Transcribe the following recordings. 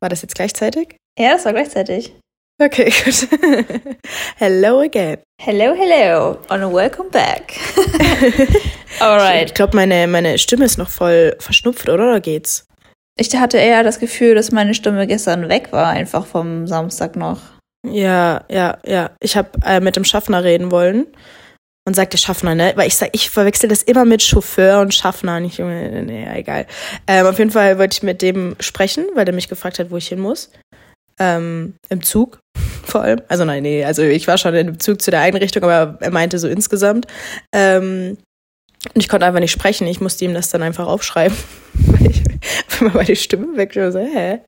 War das jetzt gleichzeitig? Ja, das war gleichzeitig. Okay, gut. hello again. Hello, hello and welcome back. Alright. Ich glaube, meine, meine Stimme ist noch voll verschnupft, oder? Oder geht's? Ich hatte eher das Gefühl, dass meine Stimme gestern weg war, einfach vom Samstag noch. Ja, ja, ja. Ich habe äh, mit dem Schaffner reden wollen und sagte Schaffner, ne? Weil ich sag, ich verwechsel das immer mit Chauffeur und Schaffner. Nicht, nee, egal. Ähm, auf jeden Fall wollte ich mit dem sprechen, weil der mich gefragt hat, wo ich hin muss. Ähm, Im Zug vor allem. Also nein, nee, also ich war schon dem Zug zu der Einrichtung, aber er meinte so insgesamt. Ähm, und ich konnte einfach nicht sprechen. Ich musste ihm das dann einfach aufschreiben. weil ich wenn man die Stimme weg so, hä?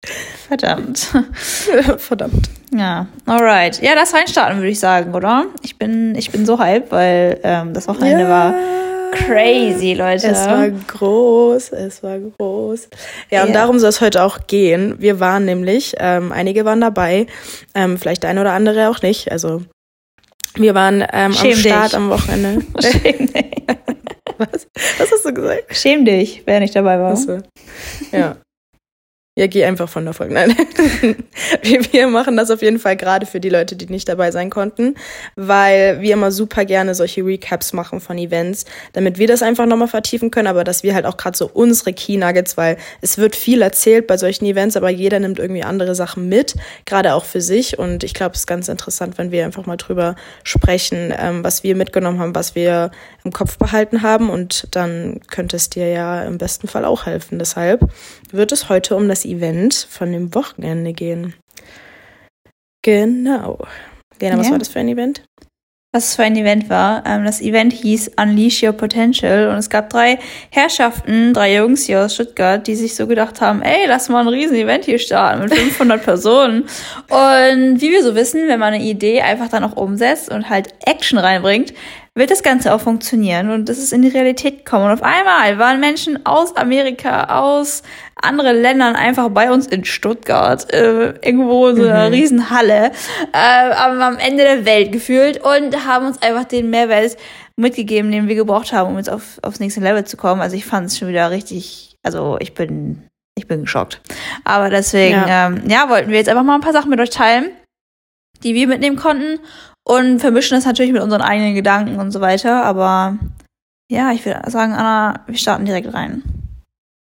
Verdammt. Verdammt. Ja, alright. Ja, das reinstarten, würde ich sagen, oder? Ich bin, ich bin so hype, weil ähm, das Wochenende ja. war crazy, Leute. Es war groß, es war groß. Ja, und yeah. darum soll es heute auch gehen. Wir waren nämlich, ähm, einige waren dabei, ähm, vielleicht der eine oder andere auch nicht. Also wir waren ähm, am Start am Wochenende. Schäm dich. Was? Was hast du gesagt? Schäm dich, wer nicht dabei war. Achso. Ja. Ja, geh einfach von der Folge. Nein. wir machen das auf jeden Fall gerade für die Leute, die nicht dabei sein konnten, weil wir immer super gerne solche Recaps machen von Events, damit wir das einfach nochmal vertiefen können, aber dass wir halt auch gerade so unsere Key Nuggets, weil es wird viel erzählt bei solchen Events, aber jeder nimmt irgendwie andere Sachen mit, gerade auch für sich. Und ich glaube, es ist ganz interessant, wenn wir einfach mal drüber sprechen, ähm, was wir mitgenommen haben, was wir im Kopf behalten haben. Und dann könnte es dir ja im besten Fall auch helfen. Deshalb wird es heute um das Event von dem Wochenende gehen. Genau. Lena, was ja. war das für ein Event? Was es für ein Event war. Ähm, das Event hieß Unleash Your Potential und es gab drei Herrschaften, drei Jungs hier aus Stuttgart, die sich so gedacht haben, ey, lass mal ein riesen Event hier starten mit 500 Personen. Und wie wir so wissen, wenn man eine Idee einfach dann auch umsetzt und halt Action reinbringt, wird das Ganze auch funktionieren und das ist in die Realität gekommen. Und auf einmal waren Menschen aus Amerika, aus anderen Ländern einfach bei uns in Stuttgart, äh, irgendwo so einer mhm. Riesenhalle, äh, am Ende der Welt gefühlt und haben uns einfach den Mehrwert mitgegeben, den wir gebraucht haben, um jetzt auf, aufs nächste Level zu kommen. Also ich fand es schon wieder richtig, also ich bin, ich bin geschockt. Aber deswegen, ja. Ähm, ja, wollten wir jetzt einfach mal ein paar Sachen mit euch teilen, die wir mitnehmen konnten und vermischen das natürlich mit unseren eigenen Gedanken und so weiter. Aber ja, ich würde sagen, Anna, wir starten direkt rein.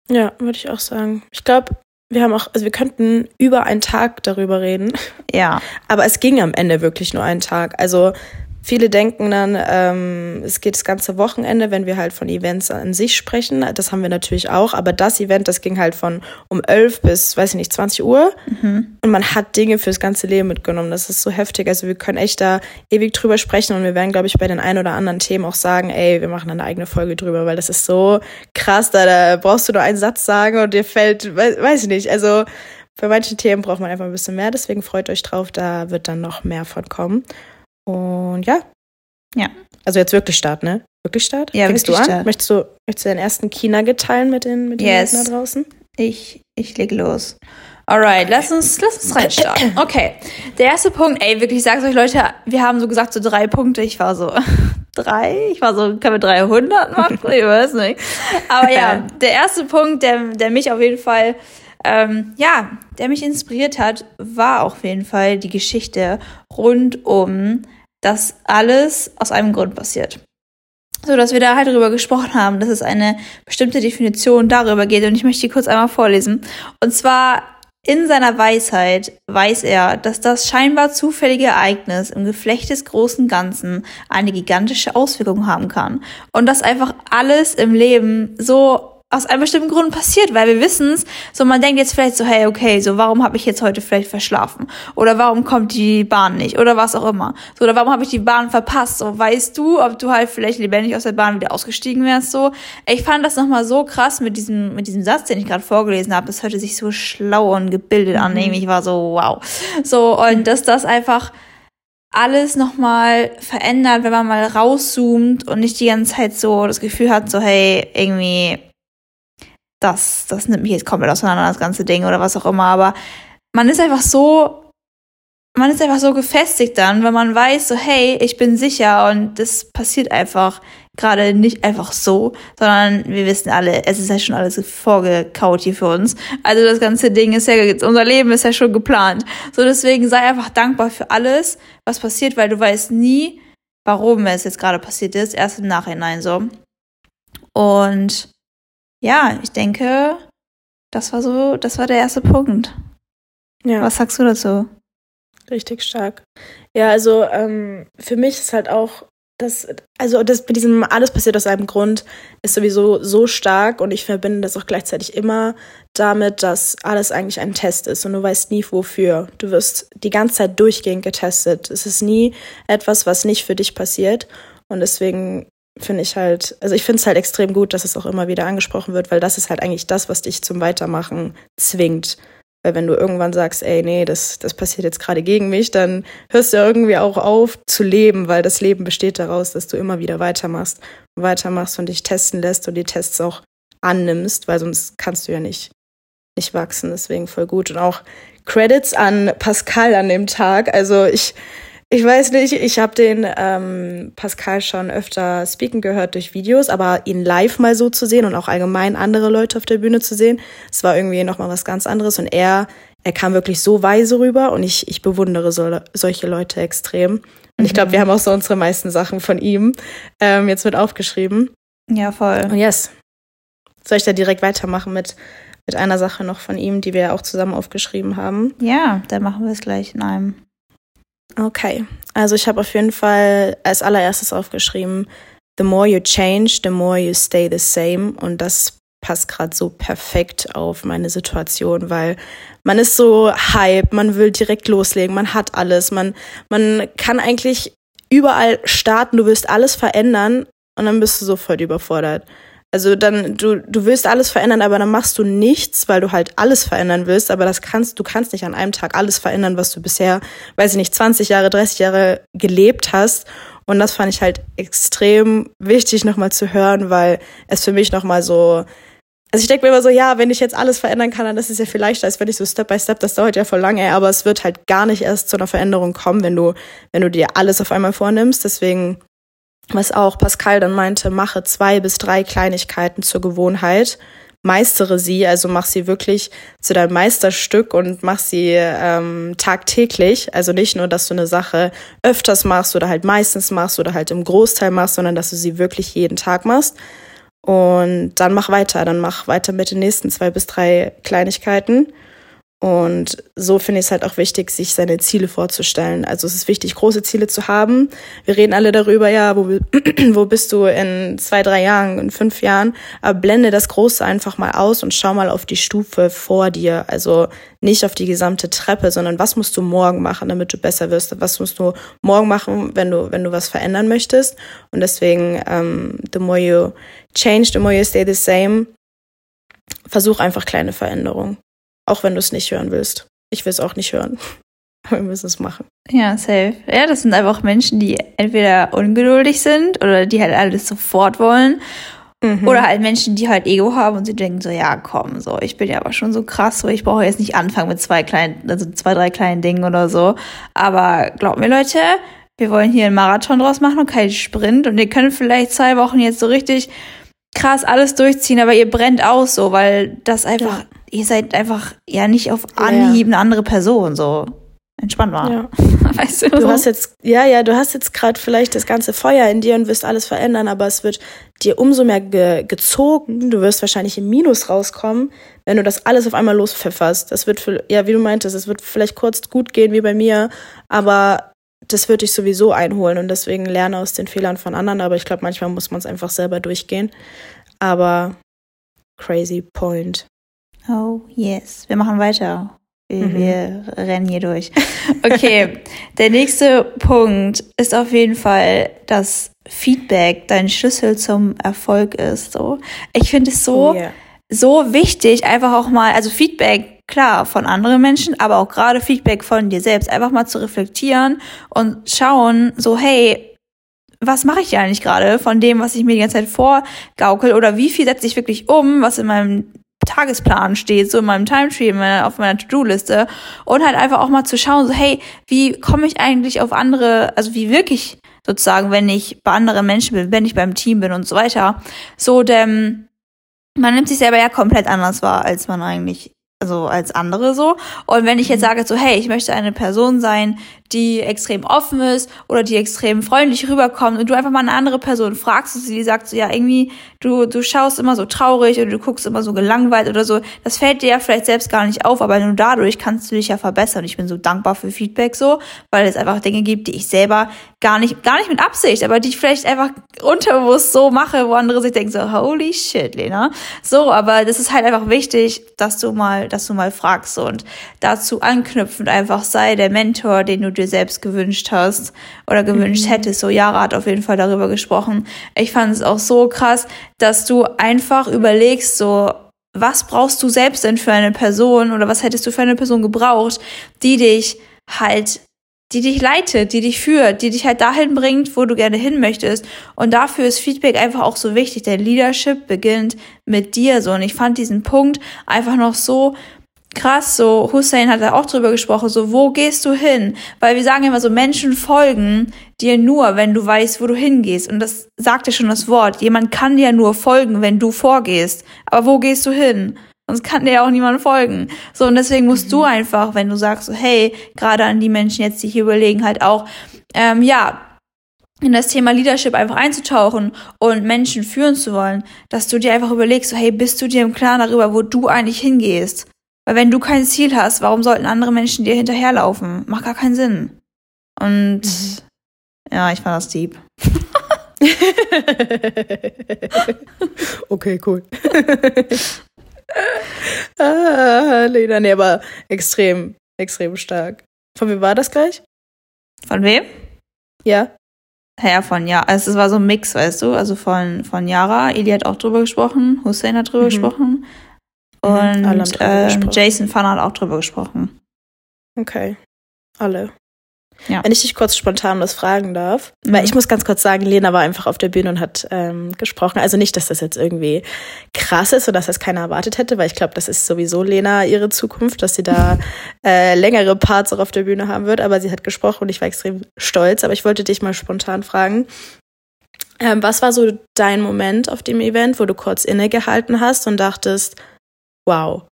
Ja, würde ich auch sagen. Ich glaube, wir haben auch, also wir könnten über einen Tag darüber reden. Ja. Aber es ging am Ende wirklich nur einen Tag. Also Viele denken dann, ähm, es geht das ganze Wochenende, wenn wir halt von Events an sich sprechen. Das haben wir natürlich auch. Aber das Event, das ging halt von um 11 bis, weiß ich nicht, 20 Uhr. Mhm. Und man hat Dinge fürs ganze Leben mitgenommen. Das ist so heftig. Also wir können echt da ewig drüber sprechen. Und wir werden, glaube ich, bei den ein oder anderen Themen auch sagen, ey, wir machen eine eigene Folge drüber, weil das ist so krass. Da, da brauchst du nur einen Satz sagen und dir fällt, weiß, weiß ich nicht. Also bei manchen Themen braucht man einfach ein bisschen mehr. Deswegen freut euch drauf. Da wird dann noch mehr von kommen. Und ja. Ja. Also jetzt wirklich Start, ne? Wirklich Start? Ja, Fängst wirklich du an? Start. Möchtest du, möchtest du deinen ersten China teilen mit den, mit den yes. Leuten da draußen? Ich, ich leg los. Alright, lass uns, lass uns reinstarten. Okay. Der erste Punkt, ey, wirklich, ich sag's euch, Leute, wir haben so gesagt, so drei Punkte. Ich war so, drei? Ich war so, können wir 300 machen? Ich weiß nicht. Aber ja, der erste Punkt, der, der mich auf jeden Fall ähm, ja, der mich inspiriert hat, war auf jeden Fall die Geschichte rund um das alles aus einem Grund passiert. So dass wir da halt darüber gesprochen haben, dass es eine bestimmte Definition darüber geht und ich möchte die kurz einmal vorlesen. Und zwar in seiner Weisheit weiß er, dass das scheinbar zufällige Ereignis im Geflecht des großen Ganzen eine gigantische Auswirkung haben kann. Und dass einfach alles im Leben so aus einem bestimmten Grund passiert, weil wir wissen es. So, man denkt jetzt vielleicht so, hey, okay, so warum habe ich jetzt heute vielleicht verschlafen? Oder warum kommt die Bahn nicht? Oder was auch immer. So, oder warum habe ich die Bahn verpasst? So, weißt du, ob du halt vielleicht lebendig aus der Bahn wieder ausgestiegen wärst? So, ich fand das nochmal so krass mit diesem, mit diesem Satz, den ich gerade vorgelesen habe. Das hörte sich so schlau und gebildet an. Mhm. Ich war so, wow. So, und dass das einfach alles nochmal verändert, wenn man mal rauszoomt und nicht die ganze Zeit so das Gefühl hat, so, hey, irgendwie, das, das nimmt mich jetzt komplett auseinander, das ganze Ding oder was auch immer. Aber man ist einfach so, man ist einfach so gefestigt dann, wenn man weiß, so, hey, ich bin sicher und das passiert einfach gerade nicht einfach so, sondern wir wissen alle, es ist ja schon alles vorgekaut hier für uns. Also das ganze Ding ist ja, unser Leben ist ja schon geplant. So deswegen sei einfach dankbar für alles, was passiert, weil du weißt nie, warum es jetzt gerade passiert ist, erst im Nachhinein so. Und ja, ich denke, das war so, das war der erste Punkt. Ja. Was sagst du dazu? Richtig stark. Ja, also ähm, für mich ist halt auch das, also das mit diesem alles passiert aus einem Grund ist sowieso so stark und ich verbinde das auch gleichzeitig immer damit, dass alles eigentlich ein Test ist und du weißt nie wofür. Du wirst die ganze Zeit durchgehend getestet. Es ist nie etwas, was nicht für dich passiert und deswegen finde ich halt, also ich finde es halt extrem gut, dass es auch immer wieder angesprochen wird, weil das ist halt eigentlich das, was dich zum Weitermachen zwingt. Weil wenn du irgendwann sagst, ey, nee, das, das passiert jetzt gerade gegen mich, dann hörst du irgendwie auch auf zu leben, weil das Leben besteht daraus, dass du immer wieder weitermachst und weitermachst und dich testen lässt und die Tests auch annimmst, weil sonst kannst du ja nicht, nicht wachsen. Deswegen voll gut. Und auch Credits an Pascal an dem Tag. Also ich, ich weiß nicht, ich habe den ähm, Pascal schon öfter speaken gehört durch Videos, aber ihn live mal so zu sehen und auch allgemein andere Leute auf der Bühne zu sehen, es war irgendwie nochmal was ganz anderes und er, er kam wirklich so weise rüber und ich, ich bewundere so, solche Leute extrem. Und ich glaube, wir mhm. haben auch so unsere meisten Sachen von ihm ähm, jetzt mit aufgeschrieben. Ja, voll. Und yes. Soll ich da direkt weitermachen mit, mit einer Sache noch von ihm, die wir auch zusammen aufgeschrieben haben? Ja, dann machen wir es gleich in einem. Okay, also ich habe auf jeden Fall als allererstes aufgeschrieben, the more you change, the more you stay the same. Und das passt gerade so perfekt auf meine Situation, weil man ist so hype, man will direkt loslegen, man hat alles, man, man kann eigentlich überall starten, du willst alles verändern und dann bist du sofort überfordert. Also dann, du, du willst alles verändern, aber dann machst du nichts, weil du halt alles verändern willst, aber das kannst, du kannst nicht an einem Tag alles verändern, was du bisher, weiß ich nicht, 20 Jahre, 30 Jahre gelebt hast. Und das fand ich halt extrem wichtig nochmal zu hören, weil es für mich nochmal so, also ich denke mir immer so, ja, wenn ich jetzt alles verändern kann, dann ist es ja viel leichter, als wenn ich so Step by Step, das dauert ja voll lange, aber es wird halt gar nicht erst zu einer Veränderung kommen, wenn du, wenn du dir alles auf einmal vornimmst. Deswegen was auch Pascal dann meinte, mache zwei bis drei Kleinigkeiten zur Gewohnheit, meistere sie, also mach sie wirklich zu deinem Meisterstück und mach sie ähm, tagtäglich. Also nicht nur, dass du eine Sache öfters machst oder halt meistens machst oder halt im Großteil machst, sondern dass du sie wirklich jeden Tag machst. Und dann mach weiter, dann mach weiter mit den nächsten zwei bis drei Kleinigkeiten. Und so finde ich es halt auch wichtig, sich seine Ziele vorzustellen. Also es ist wichtig, große Ziele zu haben. Wir reden alle darüber, ja, wo, wo bist du in zwei, drei Jahren, in fünf Jahren. Aber blende das Große einfach mal aus und schau mal auf die Stufe vor dir. Also nicht auf die gesamte Treppe, sondern was musst du morgen machen, damit du besser wirst? Was musst du morgen machen, wenn du, wenn du was verändern möchtest? Und deswegen, ähm, the more you change, the more you stay the same. Versuch einfach kleine Veränderungen. Auch wenn du es nicht hören willst. Ich will es auch nicht hören. Aber wir müssen es machen. Ja, safe. Ja, das sind einfach Menschen, die entweder ungeduldig sind oder die halt alles sofort wollen. Mhm. Oder halt Menschen, die halt Ego haben und sie denken so, ja, komm, so, ich bin ja aber schon so krass, so, ich brauche jetzt nicht anfangen mit zwei kleinen, also zwei, drei kleinen Dingen oder so. Aber glaubt mir, Leute, wir wollen hier einen Marathon draus machen und keinen Sprint und ihr könnt vielleicht zwei Wochen jetzt so richtig krass alles durchziehen, aber ihr brennt aus so, weil das einfach, ja. Ihr seid einfach ja nicht auf Anhieb eine andere Person so. Entspannt mal. Ja. weißt du, du hast jetzt, ja, ja, du hast jetzt gerade vielleicht das ganze Feuer in dir und wirst alles verändern, aber es wird dir umso mehr ge gezogen. Du wirst wahrscheinlich im Minus rauskommen, wenn du das alles auf einmal lospfefferst. Das wird, für, ja, wie du meintest, es wird vielleicht kurz gut gehen wie bei mir, aber das wird dich sowieso einholen und deswegen lerne aus den Fehlern von anderen. Aber ich glaube, manchmal muss man es einfach selber durchgehen. Aber crazy point. Oh, yes. Wir machen weiter. Wir, mhm. wir rennen hier durch. Okay, der nächste Punkt ist auf jeden Fall, dass Feedback dein Schlüssel zum Erfolg ist. So, ich finde es so oh, yeah. so wichtig, einfach auch mal, also Feedback klar, von anderen Menschen, aber auch gerade Feedback von dir selbst, einfach mal zu reflektieren und schauen, so, hey, was mache ich eigentlich gerade von dem, was ich mir die ganze Zeit vorgaukel oder wie viel setze ich wirklich um, was in meinem Tagesplan steht, so in meinem Timetree, auf meiner To-Do-Liste und halt einfach auch mal zu schauen, so hey, wie komme ich eigentlich auf andere, also wie wirklich sozusagen, wenn ich bei anderen Menschen bin, wenn ich beim Team bin und so weiter. So, denn man nimmt sich selber ja komplett anders wahr, als man eigentlich also als andere so. Und wenn ich jetzt mhm. sage so, hey, ich möchte eine Person sein, die extrem offen ist oder die extrem freundlich rüberkommt und du einfach mal eine andere Person fragst und sie sagt so, ja, irgendwie, du, du schaust immer so traurig oder du guckst immer so gelangweilt oder so, das fällt dir ja vielleicht selbst gar nicht auf, aber nur dadurch kannst du dich ja verbessern. Ich bin so dankbar für Feedback so, weil es einfach Dinge gibt, die ich selber gar nicht, gar nicht mit Absicht, aber die ich vielleicht einfach unterbewusst so mache, wo andere sich denken so, holy shit, Lena. So, aber das ist halt einfach wichtig, dass du mal, dass du mal fragst und dazu anknüpfend einfach sei der Mentor, den du dir dir selbst gewünscht hast oder gewünscht mhm. hättest. So, Yara hat auf jeden Fall darüber gesprochen. Ich fand es auch so krass, dass du einfach überlegst, so, was brauchst du selbst denn für eine Person oder was hättest du für eine Person gebraucht, die dich halt die dich leitet, die dich führt, die dich halt dahin bringt, wo du gerne hin möchtest. Und dafür ist Feedback einfach auch so wichtig. Der Leadership beginnt mit dir so. Und ich fand diesen Punkt einfach noch so krass, so Hussein hat da auch drüber gesprochen, so wo gehst du hin? Weil wir sagen immer so, Menschen folgen dir nur, wenn du weißt, wo du hingehst. Und das sagt ja schon das Wort. Jemand kann dir nur folgen, wenn du vorgehst. Aber wo gehst du hin? Sonst kann dir ja auch niemand folgen. So, und deswegen musst mhm. du einfach, wenn du sagst, so, hey, gerade an die Menschen jetzt, die hier überlegen, halt auch, ähm, ja, in das Thema Leadership einfach einzutauchen und Menschen führen zu wollen, dass du dir einfach überlegst, so, hey, bist du dir im Klaren darüber, wo du eigentlich hingehst? Weil wenn du kein Ziel hast, warum sollten andere Menschen dir hinterherlaufen? Macht gar keinen Sinn. Und mhm. ja, ich fand das deep. okay, cool. ah, Lena, nee, aber extrem, extrem stark. Von wem war das gleich? Von wem? Ja. Ja, von ja. Also es war so ein Mix, weißt du? Also von, von Yara, Eli hat auch drüber gesprochen, Hussein hat drüber mhm. gesprochen. Mhm. Und äh, Jason Fan hat auch drüber gesprochen. Okay. Alle. Ja. Wenn ich dich kurz spontan was fragen darf, mhm. weil ich muss ganz kurz sagen, Lena war einfach auf der Bühne und hat ähm, gesprochen. Also nicht, dass das jetzt irgendwie krass ist oder dass das keiner erwartet hätte, weil ich glaube, das ist sowieso Lena ihre Zukunft, dass sie da äh, längere Parts auch auf der Bühne haben wird. Aber sie hat gesprochen und ich war extrem stolz. Aber ich wollte dich mal spontan fragen, ähm, was war so dein Moment auf dem Event, wo du kurz innegehalten hast und dachtest, wow.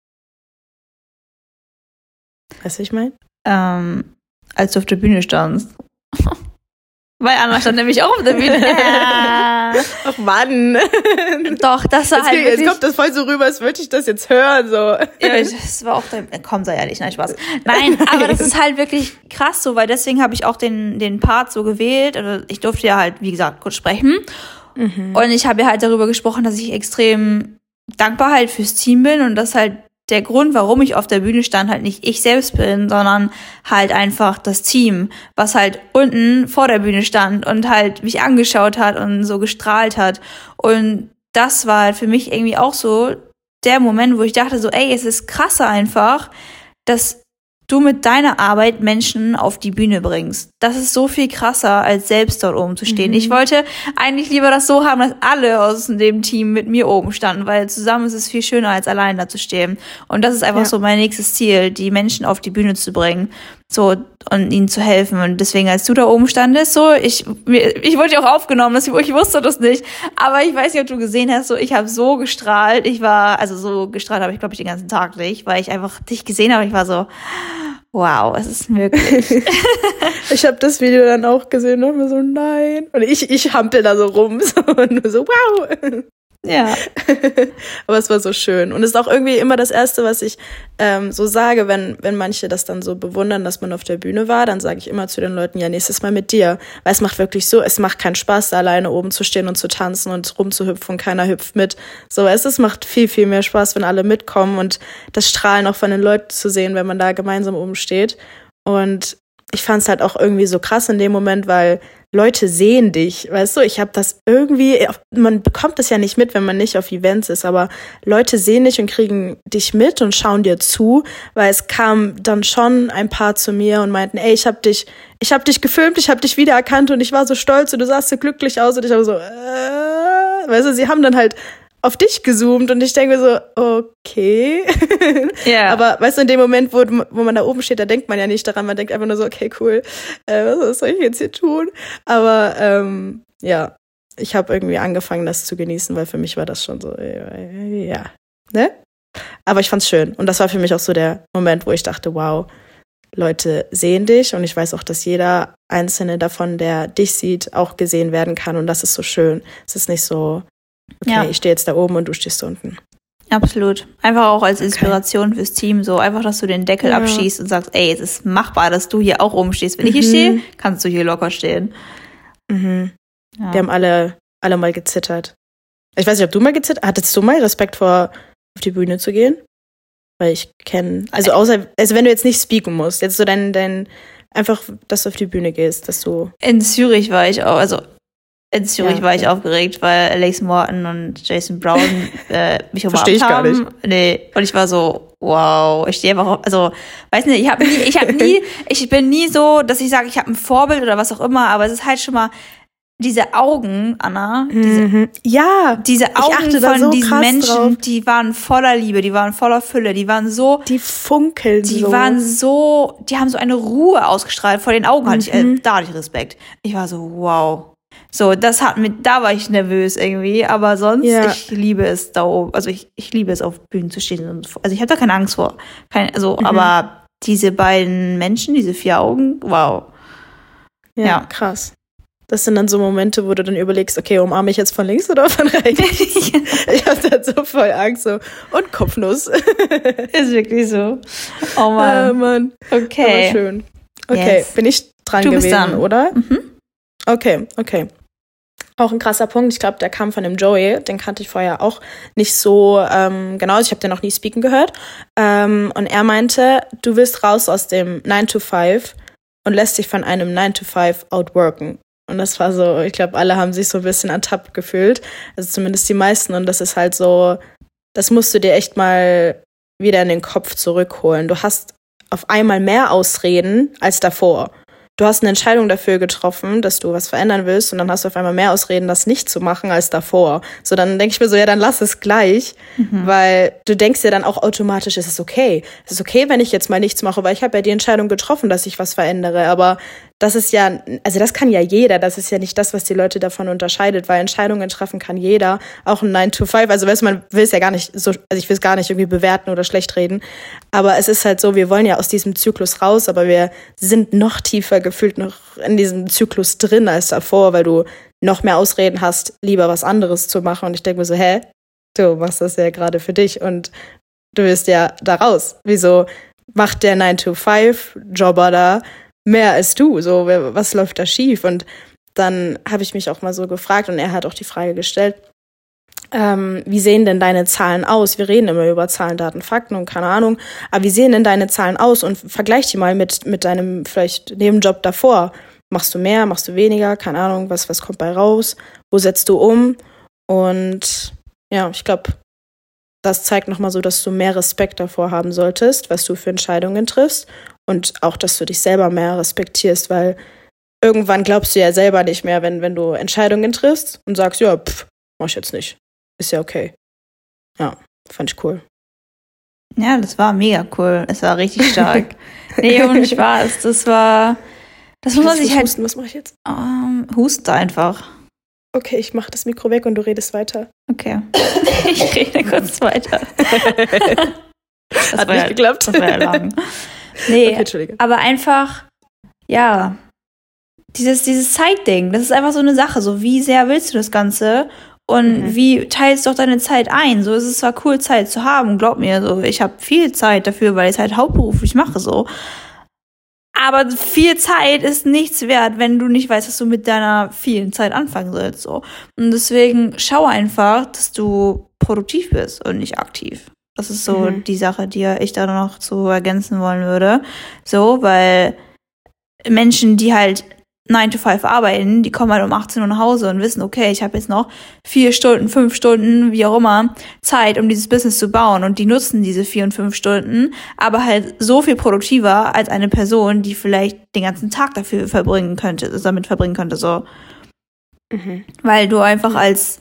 Weißt du, ich meine? Ähm, als du auf der Bühne standst. Weil Anna stand nämlich auch auf der Bühne. Ach Mann. Doch, das war jetzt, halt Jetzt kommt das voll so rüber, als würde ich das jetzt hören. So. Ja, das war auch dein... Komm, sei ehrlich, nein, Spaß. Nein, aber das ist halt wirklich krass so, weil deswegen habe ich auch den, den Part so gewählt. Also ich durfte ja halt, wie gesagt, kurz sprechen. Mhm. Und ich habe ja halt darüber gesprochen, dass ich extrem dankbar halt fürs Team bin und das halt der Grund, warum ich auf der Bühne stand, halt nicht ich selbst bin, sondern halt einfach das Team, was halt unten vor der Bühne stand und halt mich angeschaut hat und so gestrahlt hat. Und das war halt für mich irgendwie auch so der Moment, wo ich dachte so, ey, es ist krasser einfach, dass du mit deiner Arbeit Menschen auf die Bühne bringst. Das ist so viel krasser, als selbst dort oben zu stehen. Mhm. Ich wollte eigentlich lieber das so haben, dass alle aus dem Team mit mir oben standen, weil zusammen ist es viel schöner, als allein da zu stehen. Und das ist einfach ja. so mein nächstes Ziel, die Menschen auf die Bühne zu bringen. So, und ihnen zu helfen. Und deswegen, als du da oben standest, so, ich, ich wurde ja auch aufgenommen, ich, ich wusste das nicht. Aber ich weiß nicht, ob du gesehen hast, so, ich habe so gestrahlt. Ich war, also so gestrahlt habe ich, glaube ich, den ganzen Tag nicht, weil ich einfach dich gesehen habe. Ich war so, wow, es ist möglich. ich habe das Video dann auch gesehen und mir so, nein. Und ich, ich hampel da so rum so, und nur so, wow. Ja. Aber es war so schön. Und es ist auch irgendwie immer das Erste, was ich ähm, so sage, wenn, wenn manche das dann so bewundern, dass man auf der Bühne war, dann sage ich immer zu den Leuten, ja, nächstes Mal mit dir. Weil es macht wirklich so, es macht keinen Spaß, da alleine oben zu stehen und zu tanzen und rumzuhüpfen und keiner hüpft mit. So, es, es macht viel, viel mehr Spaß, wenn alle mitkommen und das Strahlen auch von den Leuten zu sehen, wenn man da gemeinsam oben steht. Und ich fand es halt auch irgendwie so krass in dem Moment, weil Leute sehen dich, weißt du, ich habe das irgendwie, man bekommt das ja nicht mit, wenn man nicht auf Events ist, aber Leute sehen dich und kriegen dich mit und schauen dir zu, weil es kam dann schon ein paar zu mir und meinten, ey, ich habe dich, ich habe dich gefilmt, ich habe dich wiedererkannt und ich war so stolz und du sahst so glücklich aus und ich habe so, äh, weißt du, sie haben dann halt auf dich gezoomt und ich denke mir so, okay. Ja. Aber weißt du, in dem Moment, wo, wo man da oben steht, da denkt man ja nicht daran, man denkt einfach nur so, okay, cool, äh, was soll ich jetzt hier tun? Aber ähm, ja, ich habe irgendwie angefangen, das zu genießen, weil für mich war das schon so, äh, ja, ne? Aber ich fand's schön. Und das war für mich auch so der Moment, wo ich dachte, wow, Leute sehen dich und ich weiß auch, dass jeder einzelne davon, der dich sieht, auch gesehen werden kann und das ist so schön. Es ist nicht so, okay, Ja. ich stehe jetzt da oben und du stehst unten. Absolut. Einfach auch als Inspiration fürs Team, so einfach, dass du den Deckel Ja. abschießt und sagst, ey, es ist machbar, dass du hier auch oben stehst. Wenn ich hier Mhm. stehe, kannst du hier locker stehen. Mhm. Ja. Wir haben alle, alle mal gezittert. Ich weiß nicht, ob du mal gezittert Hattest du mal Respekt vor, auf die Bühne zu gehen? Weil ich kenne, also außer, also wenn du jetzt nicht speaken musst, jetzt so dein, dein, einfach, dass du auf die Bühne gehst, dass du, In Zürich war ich auch, also in Zürich Ja, war ich ja. aufgeregt, weil Alex Morton und Jason Brown äh, mich umarmt Versteh ich gar haben. Nee, und ich war so, wow, ich stehe einfach, auf, also, weiß nicht, ich habe nie, ich habe nie, ich bin nie so, dass ich sage, ich habe ein Vorbild oder was auch immer, aber es ist halt schon mal diese Augen, Anna, diese, Mhm. ja, diese Augen von so diesen Menschen, drauf. die waren voller Liebe, die waren voller Fülle, die waren so, die funkeln die so. waren so, die haben so eine Ruhe ausgestrahlt. Vor den Augen hatte ich, äh, Mhm. da hatte ich Respekt. Ich war so, wow. So, das hat mit, da war ich nervös irgendwie, aber sonst, Ja. ich liebe es da oben, also ich, ich liebe es auf Bühnen zu stehen. Und, also ich habe da keine Angst vor. Kein, also, Mhm. aber diese beiden Menschen, diese vier Augen, wow. ja, ja. krass. Das sind dann so Momente, wo du dann überlegst, okay, umarme ich jetzt von links oder von rechts? ich hatte dann so voll Angst so und Kopfnuss. Ist wirklich so. Oh Mann. Mann. Aber Okay. schön. Okay, Yes. bin ich dran Du bist gewesen, oder? Mhm. Okay, okay. Auch ein krasser Punkt. Ich glaube, der kam von dem Joey. Den kannte ich vorher auch nicht so ähm, genau. Ich habe den noch nie speaken gehört. Ähm, und er meinte, du willst raus aus dem 9 to 5 und lässt dich von einem 9 to 5 outworken. Und das war so, ich glaube, alle haben sich so ein bisschen ertappt gefühlt. Also zumindest die meisten. Und das ist halt so, das musst du dir echt mal wieder in den Kopf zurückholen. Du hast auf einmal mehr Ausreden als davor. Du hast eine Entscheidung dafür getroffen, dass du was verändern willst und dann hast du auf einmal mehr Ausreden, das nicht zu machen als davor. So, dann denke ich mir so, ja, dann lass es gleich, weil du denkst dir dann auch automatisch, es ist okay. Es ist okay, wenn ich jetzt mal nichts mache, weil ich habe ja die Entscheidung getroffen, dass ich was verändere. Aber das ist ja, also das kann ja jeder. Das ist ja nicht das, was die Leute davon unterscheidet, weil Entscheidungen treffen kann jeder. Auch ein 9 to 5. Also weißt du, man will es ja gar nicht so, also ich will es gar nicht irgendwie bewerten oder schlecht reden. Aber es ist halt so, wir wollen ja aus diesem Zyklus raus, aber wir sind noch tiefer gefühlt noch in diesem Zyklus drin als davor, weil du noch mehr Ausreden hast, lieber was anderes zu machen. Und ich denke mir so, hä? Du machst das ja gerade für dich und du bist ja da raus. Wieso macht der 9-to-5-Jobber da mehr als du? So, was läuft da schief? Und dann habe ich mich auch mal so gefragt und er hat auch die Frage gestellt, ähm, wie sehen denn deine Zahlen aus? Wir reden immer über Zahlen, Daten, Fakten und keine Ahnung, aber wie sehen denn deine Zahlen aus? Und vergleich die mal mit, mit deinem vielleicht Nebenjob davor. Machst du mehr, machst du weniger? Keine Ahnung, was, was kommt bei raus? Wo setzt du um? Und ja, ich glaube, das zeigt nochmal so, dass du mehr Respekt davor haben solltest, was du für Entscheidungen triffst und auch, dass du dich selber mehr respektierst, weil irgendwann glaubst du ja selber nicht mehr, wenn, wenn du Entscheidungen triffst und sagst, ja, pff, mach ich jetzt nicht. Ist ja okay. Ja, fand ich cool. Ja, das war mega cool. Es war richtig stark. nee, ohne Spaß. Das war, das muss man Ich sich halt, husten, was mache ich jetzt? ähm, huste einfach. Okay, ich mache das Mikro weg und du redest weiter. Okay. ich rede kurz weiter. Das Hat nicht ja- geklappt. Das war ja lang. Nee, Okay, aber einfach, ja, dieses, dieses Zeitding, das ist einfach so eine Sache. So, wie sehr willst du das Ganze? Und Mhm. wie teilst du auch deine Zeit ein? So, es ist zwar cool, Zeit zu haben, glaub mir, so, ich habe viel Zeit dafür, weil ich es halt hauptberuflich mache, so. Aber viel Zeit ist nichts wert, wenn du nicht weißt, was du mit deiner vielen Zeit anfangen sollst, so. Und deswegen schau einfach, dass du produktiv bist und nicht aktiv. Das ist so Mhm. die Sache, die ich da noch zu ergänzen wollen würde. So, weil Menschen, die halt 9 to 5 arbeiten, die kommen halt um 18 Uhr nach Hause und wissen, okay, ich habe jetzt noch vier Stunden, fünf Stunden, wie auch immer, Zeit, um dieses Business zu bauen. Und die nutzen diese vier und fünf Stunden, aber halt so viel produktiver als eine Person, die vielleicht den ganzen Tag dafür verbringen könnte, damit verbringen könnte, so. Mhm. Weil du einfach als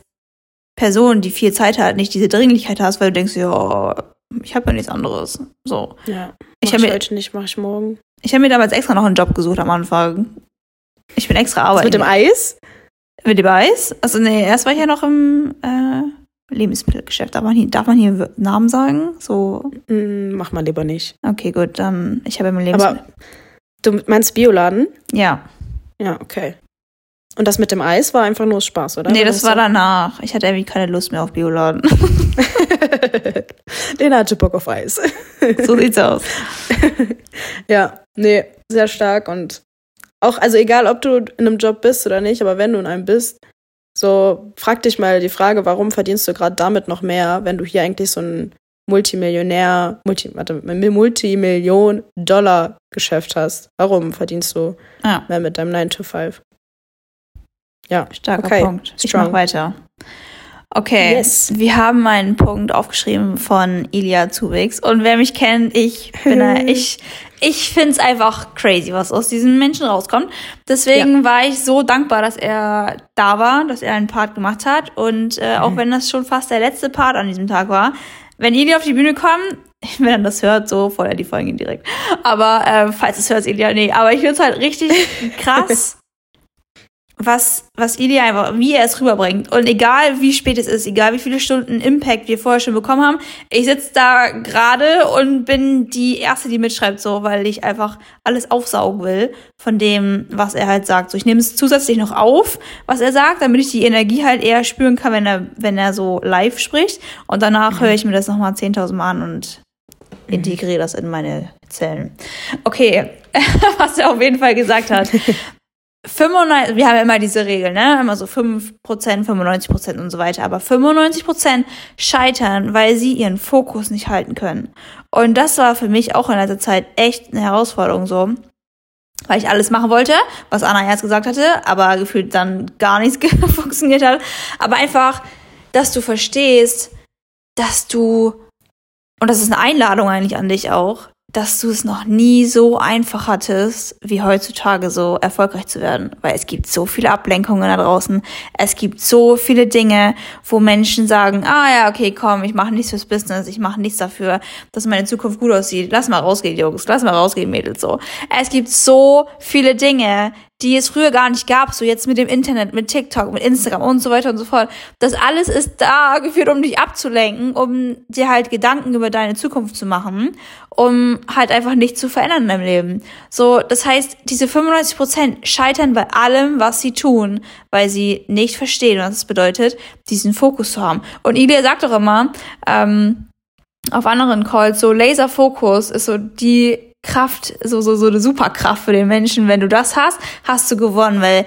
Person, die viel Zeit hat, nicht diese Dringlichkeit hast, weil du denkst, ja, ich habe ja nichts anderes. So. Ja. Ich Ich hab habe mir- heute nicht, mache ich morgen. Ich habe mir damals extra noch einen Job gesucht am Anfang. Ich bin extra arbeiten. mit dem Eis? Mit dem Eis? Also nee, erst war ich ja noch im äh, Lebensmittelgeschäft. Darf man, hier, darf man hier Namen sagen? So, Hm, mach mal lieber nicht. okay, gut, dann ich habe im Lebensmittel. Aber du meinst Bioladen? ja. Ja, okay. Und das mit dem Eis war einfach nur Spaß, oder? Nee, War das war danach. Ich hatte irgendwie keine Lust mehr auf Bioladen. Den hatte Bock auf Eis. so sieht's aus. Ja, nee, sehr stark und auch, also egal, ob du in einem Job bist oder nicht, aber wenn du in einem bist, so frag dich mal die Frage, warum verdienst du gerade damit noch mehr, wenn du hier eigentlich so ein Multimillionär, Multi, warte, Multimillion-Dollar-Geschäft hast. Warum verdienst du Ja, mehr mit deinem 9 to 5? Ja, starker Okay, Punkt. Ich strong. mach weiter. Okay, Yes. wir haben einen Punkt aufgeschrieben von Ilya Zubix. Und wer mich kennt, ich bin da, ich, ich find's einfach crazy, was aus diesen Menschen rauskommt. Deswegen war ich so dankbar, dass er da war, dass er einen Part gemacht hat. Und äh, Mhm. auch wenn das schon fast der letzte Part an diesem Tag war, wenn Ilya auf die Bühne kommt, wenn er das hört, so vorher die Folgen direkt. Aber äh, falls es hört, Ilya, nee. Aber ich find's halt richtig krass, was, was Ilya einfach, wie er es rüberbringt. Und egal wie spät es ist, egal wie viele Stunden Impact wir vorher schon bekommen haben, ich sitze da gerade und bin die Erste, die mitschreibt, so, weil ich einfach alles aufsaugen will von dem, was er halt sagt. So, ich nehme es zusätzlich noch auf, was er sagt, damit ich die Energie halt eher spüren kann, wenn er, wenn er so live spricht. Und danach höre ich mir das nochmal 10.000 Mal an und integriere das in meine Zellen. Okay, was er auf jeden Fall gesagt hat. 95, wir haben ja immer diese Regel, ne? Immer so 5%, 95% und so weiter. Aber 95% scheitern, weil sie ihren Fokus nicht halten können. Und das war für mich auch in letzter Zeit echt eine Herausforderung so. Weil ich alles machen wollte, was Anna erst gesagt hatte, aber gefühlt dann gar nichts funktioniert hat. Aber einfach, dass du verstehst, dass du, und das ist eine Einladung eigentlich an dich auch, dass du es noch nie so einfach hattest, wie heutzutage so erfolgreich zu werden. Weil es gibt so viele Ablenkungen da draußen. Es gibt so viele Dinge, wo Menschen sagen, ah ja, okay, komm, ich mache nichts fürs Business, ich mache nichts dafür, dass meine Zukunft gut aussieht. Lass mal rausgehen, Jungs, lass mal rausgehen, Mädels, so. Es gibt so viele Dinge, die es früher gar nicht gab, so jetzt mit dem Internet, mit TikTok, mit Instagram und so weiter und so fort. Das alles ist da geführt, um dich abzulenken, um dir halt Gedanken über deine Zukunft zu machen, um halt einfach nichts zu verändern deinem Leben. So, das heißt, diese 95 Prozent scheitern bei allem, was sie tun, weil sie nicht verstehen, was es bedeutet, diesen Fokus zu haben. Und Ilya sagt doch immer, ähm, auf anderen Calls, so Laserfokus ist so die Kraft, so, so, so eine Superkraft für den Menschen. Wenn du das hast, hast du gewonnen, weil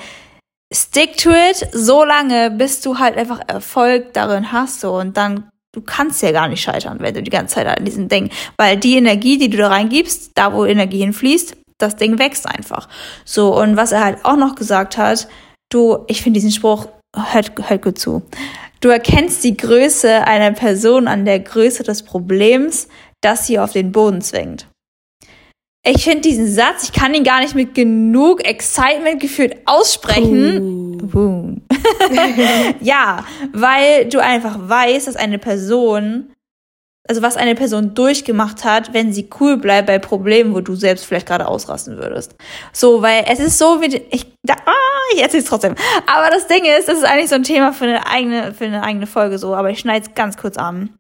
stick to it so lange, bis du halt einfach Erfolg darin hast, so, und dann, du kannst ja gar nicht scheitern, wenn du die ganze Zeit an diesem Ding, weil die Energie, die du da reingibst, da wo Energie hinfließt, das Ding wächst einfach. So, und was er halt auch noch gesagt hat, du, ich finde diesen Spruch, hört, hört gut zu. Du erkennst die Größe einer Person an der Größe des Problems, das sie auf den Boden zwingt. Ich finde diesen Satz, ich kann ihn gar nicht mit genug Excitement gefühlt aussprechen. Boom. ja, weil du einfach weißt, dass eine Person, also was eine Person durchgemacht hat, wenn sie cool bleibt bei Problemen, wo du selbst vielleicht gerade ausrasten würdest. So, weil es ist so wie, ich, da, ah, ich erzähl's trotzdem. Aber das Ding ist, das ist eigentlich so ein Thema für eine eigene, für eine eigene Folge so, aber ich schneide es ganz kurz an.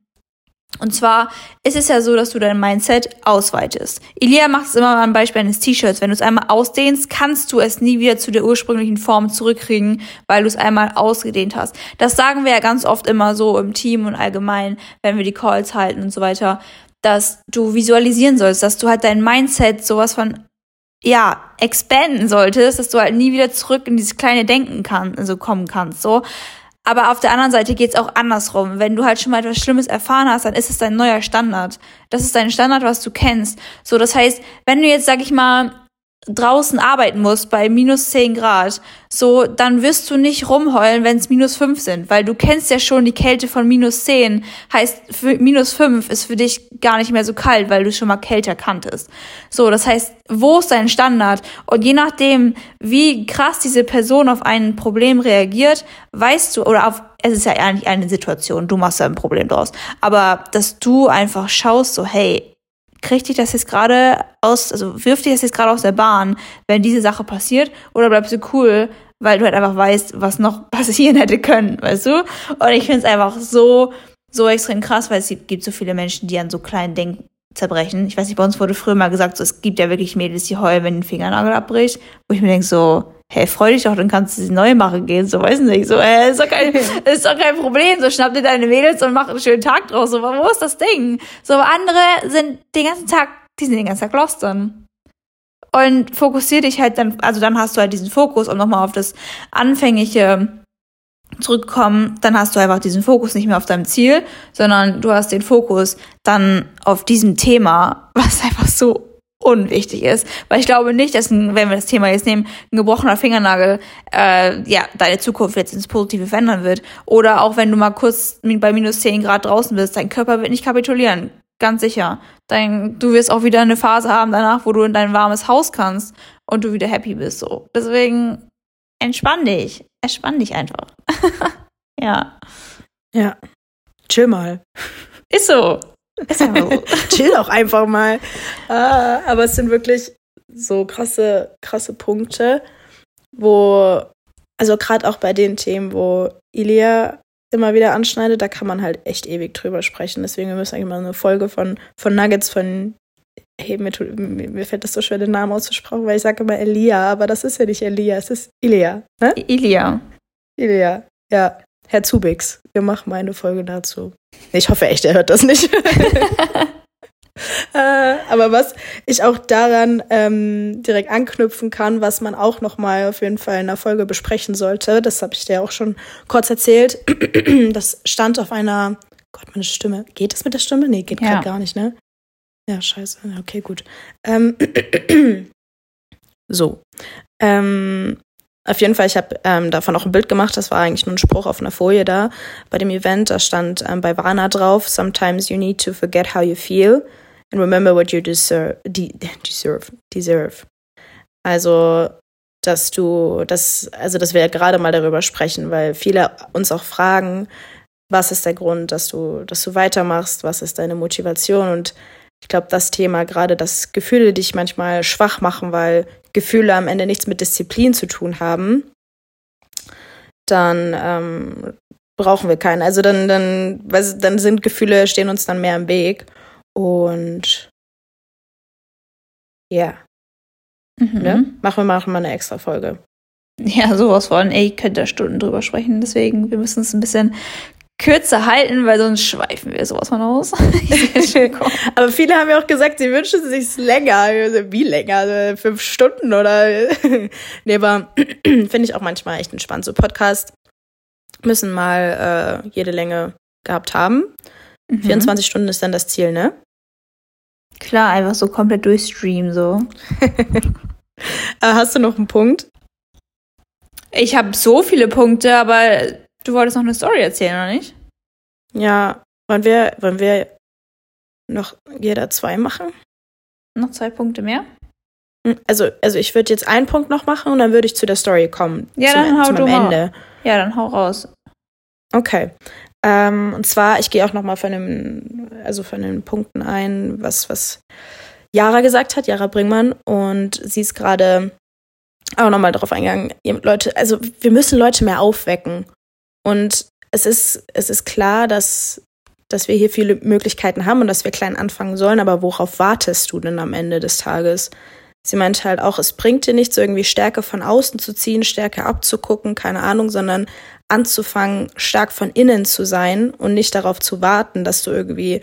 Und zwar ist es ja so, dass du dein Mindset ausweitest. Ilia macht es immer am Beispiel eines T-Shirts. Wenn du es einmal ausdehnst, kannst du es nie wieder zu der ursprünglichen Form zurückkriegen, weil du es einmal ausgedehnt hast. Das sagen wir ja ganz oft immer so im Team und allgemein, wenn wir die Calls halten und so weiter, dass du visualisieren sollst, dass du halt dein Mindset sowas von ja, expanden solltest, dass du halt nie wieder zurück in dieses kleine Denken kann, also kommen kannst, so. Aber auf der anderen Seite geht's auch andersrum. Wenn du halt schon mal etwas Schlimmes erfahren hast, dann ist es dein neuer Standard. Das ist dein Standard, was du kennst. So, das heißt, wenn du jetzt, sag ich mal, draußen arbeiten musst bei minus 10 Grad, so, dann wirst du nicht rumheulen, wenn es minus 5 sind, weil du kennst ja schon die Kälte von minus 10. Heißt, minus 5 ist für dich gar nicht mehr so kalt, weil du schon mal kälter kanntest. So, das heißt, wo ist dein Standard? Und je nachdem, wie krass diese Person auf ein Problem reagiert, weißt du, oder auf, es ist ja eigentlich eine Situation, du machst ja ein Problem draus, aber dass du einfach schaust, so, hey, kriegt dich das jetzt gerade aus, also wirft dich das jetzt gerade aus der Bahn, wenn diese Sache passiert, oder bleibst du cool, weil du halt einfach weißt, was noch passieren hätte können, weißt du? Und ich finde es einfach so, so extrem krass, weil es gibt so viele Menschen, die an so kleinen Dingen zerbrechen. Ich weiß nicht, bei uns wurde früher mal gesagt, so, es gibt ja wirklich Mädels, die heulen, wenn ein Fingernagel abbricht, wo ich mir denke, so, hey, freu dich doch, dann kannst du sie neu machen gehen, so, weiß nicht, so, äh, ist doch kein, ist doch kein Problem, so, schnapp dir deine Mädels und mach einen schönen Tag draus, so, wo ist das Ding? So, andere sind den ganzen Tag, die sind den ganzen Tag lost dann. Und fokussier dich halt dann, also dann hast du halt diesen Fokus, um nochmal auf das Anfängliche zurückkommen, dann hast du einfach diesen Fokus nicht mehr auf deinem Ziel, sondern du hast den Fokus dann auf diesem Thema, was einfach so unwichtig ist. Weil ich glaube nicht, dass, ein, wenn wir das Thema jetzt nehmen, ein gebrochener Fingernagel äh, ja deine Zukunft jetzt ins Positive verändern wird. Oder auch wenn du mal kurz bei minus 10 Grad draußen bist, dein Körper wird nicht kapitulieren. Ganz sicher. Dein, du wirst auch wieder eine Phase haben danach, wo du in dein warmes Haus kannst und du wieder happy bist. So. Deswegen entspann dich. Entspann dich einfach. ja. Ja. Chill mal. Ist so. Chill auch einfach mal. Ah, aber es sind wirklich so krasse, krasse Punkte, wo, also gerade auch bei den Themen, wo Ilia immer wieder anschneidet, da kann man halt echt ewig drüber sprechen. Deswegen wir müssen eigentlich mal eine Folge von, von Nuggets von Hey, mir, mir, fällt das so schwer, den Namen auszusprechen, weil ich sage immer Elia, aber das ist ja nicht Elia, es ist Ilia. Ne? Ilia. Ilia, ja. Herr Zubix, wir machen mal eine Folge dazu. Ich hoffe echt, er hört das nicht. äh, aber was ich auch daran ähm, direkt anknüpfen kann, was man auch noch mal auf jeden Fall in der Folge besprechen sollte, das habe ich dir auch schon kurz erzählt. das stand auf einer, Gott, meine Stimme. Geht das mit der Stimme? Nee, geht ja. gar nicht, ne? Ja, scheiße. Okay, gut. Ähm, so. Ähm, auf jeden Fall, ich habe ähm, davon auch ein Bild gemacht. Das war eigentlich nur ein Spruch auf einer Folie da bei dem Event. Da stand ähm, bei Vana drauf: Sometimes you need to forget how you feel and remember what you deserve. De deserve. Deserve. Also, dass du, das, also, dass wir ja gerade mal darüber sprechen, weil viele uns auch fragen, was ist der Grund, dass du, dass du weitermachst? Was ist deine Motivation? Und ich glaube, das Thema gerade, dass Gefühle dich manchmal schwach machen, weil Gefühle am Ende nichts mit Disziplin zu tun haben, dann ähm, brauchen wir keinen. Also dann, dann, dann sind Gefühle, stehen uns dann mehr im Weg. Und ja. Mhm. Ne? Machen wir mal eine extra Folge. Ja, sowas von. Ey, ich könnte da Stunden drüber sprechen. Deswegen, wir müssen es ein bisschen kürzer halten, weil sonst schweifen wir sowas von aus. aber viele haben ja auch gesagt, sie wünschen sich länger. Also, wie länger? Also fünf Stunden oder? nee, aber finde ich auch manchmal echt entspannt. So Podcast müssen mal äh, jede Länge gehabt haben. Mhm. 24 Stunden ist dann das Ziel, ne? Klar, einfach so komplett durchstreamen, so. Äh, hast du noch einen Punkt? Ich habe so viele Punkte, aber Du wolltest noch eine Story erzählen, oder nicht? Ja, wollen wir, wollen wir noch jeder zwei machen? Noch zwei Punkte mehr? Hm, also, also ich würde jetzt einen Punkt noch machen und dann würde ich zu der Story kommen. Ja, zum, dann hau du Ende. Ja, dann hau raus. Okay. Ähm, und zwar, ich gehe auch noch mal von dem, also von den Punkten ein, was, was Jara gesagt hat, Jara Bringmann. Und sie ist gerade auch noch mal darauf eingegangen, Leute, also wir müssen Leute mehr aufwecken. Und es ist, es ist klar, dass, dass wir hier viele Möglichkeiten haben und dass wir klein anfangen sollen, aber worauf wartest du denn am Ende des Tages? Sie meinte halt auch, es bringt dir nichts, irgendwie Stärke von außen zu ziehen, Stärke abzugucken, keine Ahnung, sondern anzufangen, stark von innen zu sein und nicht darauf zu warten, dass du irgendwie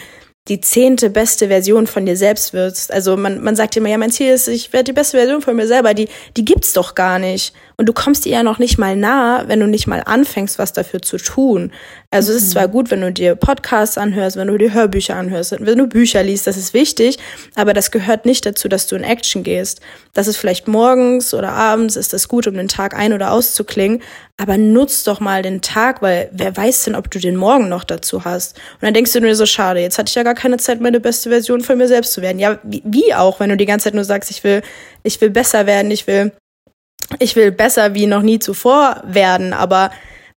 die zehnte beste Version von dir selbst wirst. Also man, man sagt immer, ja, mein Ziel ist, ich werde die beste Version von mir selber. Die, die gibt's doch gar nicht. Und du kommst ihr ja noch nicht mal nah, wenn du nicht mal anfängst, was dafür zu tun. Also es ist zwar gut, wenn du dir Podcasts anhörst, wenn du dir Hörbücher anhörst, wenn du Bücher liest, das ist wichtig, aber das gehört nicht dazu, dass du in Action gehst. Das ist vielleicht morgens oder abends, ist das gut, um den Tag ein- oder auszuklingen, aber nutz doch mal den Tag, weil wer weiß denn, ob du den Morgen noch dazu hast. Und dann denkst du dir so, schade, jetzt hatte ich ja gar keine Zeit, meine beste Version von mir selbst zu werden. Ja, wie, wie auch, wenn du die ganze Zeit nur sagst, ich will, ich will besser werden, ich will, ich will besser wie noch nie zuvor werden, aber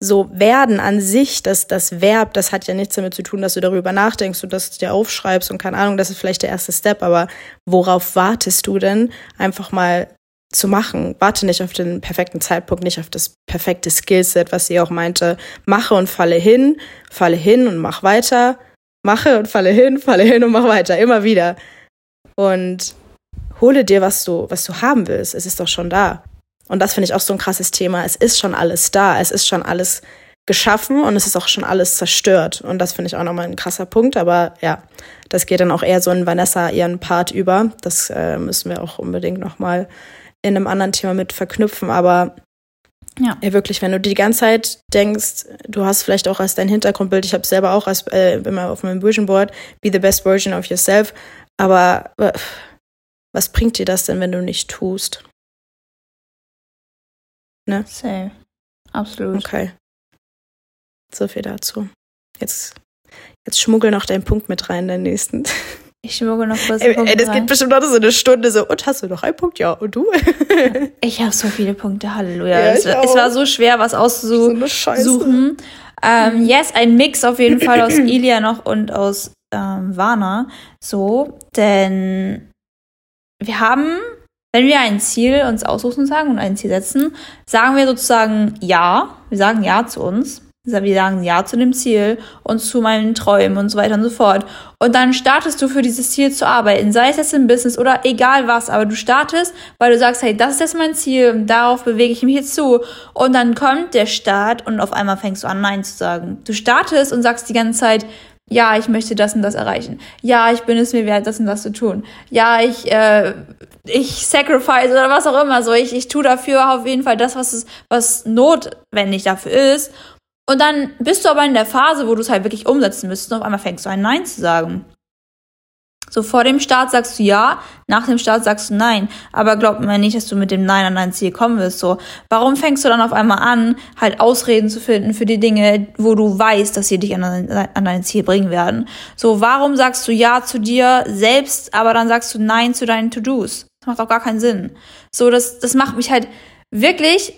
so werden an sich, das, das Verb, das hat ja nichts damit zu tun, dass du darüber nachdenkst und das dir aufschreibst und keine Ahnung, das ist vielleicht der erste Step, aber worauf wartest du denn, einfach mal zu machen? Warte nicht auf den perfekten Zeitpunkt, nicht auf das perfekte Skillset, was sie auch meinte. Mache und falle hin, falle hin und mach weiter. Mache und falle hin, falle hin und mach weiter. Immer wieder. Und hole dir, was du, was du haben willst. Es ist doch schon da. Und das finde ich auch so ein krasses Thema. Es ist schon alles da. Es ist schon alles geschaffen und es ist auch schon alles zerstört. Und das finde ich auch nochmal ein krasser Punkt. Aber ja, das geht dann auch eher so in Vanessa ihren Part über. Das äh, müssen wir auch unbedingt nochmal in einem anderen Thema mit verknüpfen. Aber ja. ja, wirklich, wenn du die ganze Zeit denkst, du hast vielleicht auch als dein Hintergrundbild, ich habe selber auch als äh, immer auf meinem Vision Board, be the best version of yourself. Aber äh, was bringt dir das denn, wenn du nicht tust? Ne? Safe. Absolut. Okay. So viel dazu. Jetzt, jetzt schmuggel noch deinen Punkt mit rein, deinen nächsten. Ich schmuggel noch was. Ey, ey, das geht bestimmt noch so eine Stunde so. Und hast du noch einen Punkt? Ja. Und du? ich habe so viele Punkte. Halleluja. Ja, es, es, war so schwer, was auszusuchen. So ähm, yes, ein Mix auf jeden Fall aus Ilia noch und aus ähm, Vana. So, denn wir haben wenn wir ein Ziel uns aussuchen sagen und ein Ziel setzen, sagen wir sozusagen Ja. Wir sagen Ja zu uns. Wir sagen Ja zu dem Ziel und zu meinen Träumen und so weiter und so fort. Und dann startest du für dieses Ziel zu arbeiten, sei es jetzt im Business oder egal was, aber du startest, weil du sagst, hey, das ist jetzt mein Ziel darauf bewege ich mich jetzt zu. Und dann kommt der Start und auf einmal fängst du an, Nein zu sagen. Du startest und sagst die ganze Zeit, ja, ich möchte das und das erreichen. Ja, ich bin es mir wert, das und das zu tun. Ja, ich, äh, ich sacrifice oder was auch immer. So, ich, ich tue dafür auf jeden Fall das, was, es, was notwendig dafür ist. Und dann bist du aber in der Phase, wo du es halt wirklich umsetzen müsstest und auf einmal fängst du ein Nein zu sagen. So vor dem Start sagst du ja, nach dem Start sagst du nein. Aber glaub mir nicht, dass du mit dem Nein an dein Ziel kommen wirst. So, warum fängst du dann auf einmal an, halt Ausreden zu finden für die Dinge, wo du weißt, dass sie dich an dein, an dein Ziel bringen werden? So, warum sagst du ja zu dir selbst, aber dann sagst du nein zu deinen To-Dos? Das macht auch gar keinen Sinn. So, das, das macht mich halt wirklich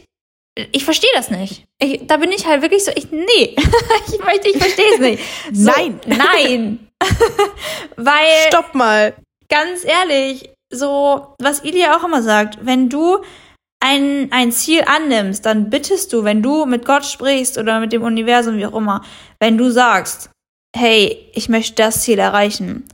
ich verstehe das nicht. Ich, da bin ich halt wirklich so, ich, nee, ich möchte, ich verstehe es nicht. So, nein. Nein. Weil. Stopp mal. Ganz ehrlich, so, was Ilya auch immer sagt, wenn du ein, ein Ziel annimmst, dann bittest du, wenn du mit Gott sprichst oder mit dem Universum, wie auch immer, wenn du sagst, hey, ich möchte das Ziel erreichen,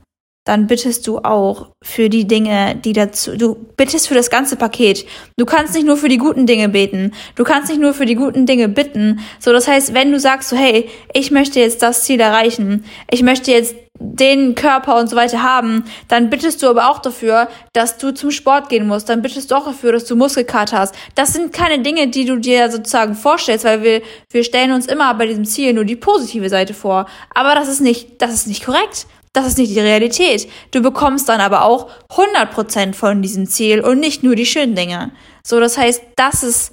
dann bittest du auch für die Dinge, die dazu, du bittest für das ganze Paket. Du kannst nicht nur für die guten Dinge beten. Du kannst nicht nur für die guten Dinge bitten. So, das heißt, wenn du sagst so, hey, ich möchte jetzt das Ziel erreichen, ich möchte jetzt den Körper und so weiter haben, dann bittest du aber auch dafür, dass du zum Sport gehen musst. Dann bittest du auch dafür, dass du Muskelkater hast. Das sind keine Dinge, die du dir sozusagen vorstellst, weil wir, wir stellen uns immer bei diesem Ziel nur die positive Seite vor. Aber das ist nicht, das ist nicht korrekt. Das ist nicht die Realität. Du bekommst dann aber auch 100% von diesem Ziel und nicht nur die schönen Dinge. So, das heißt, das ist,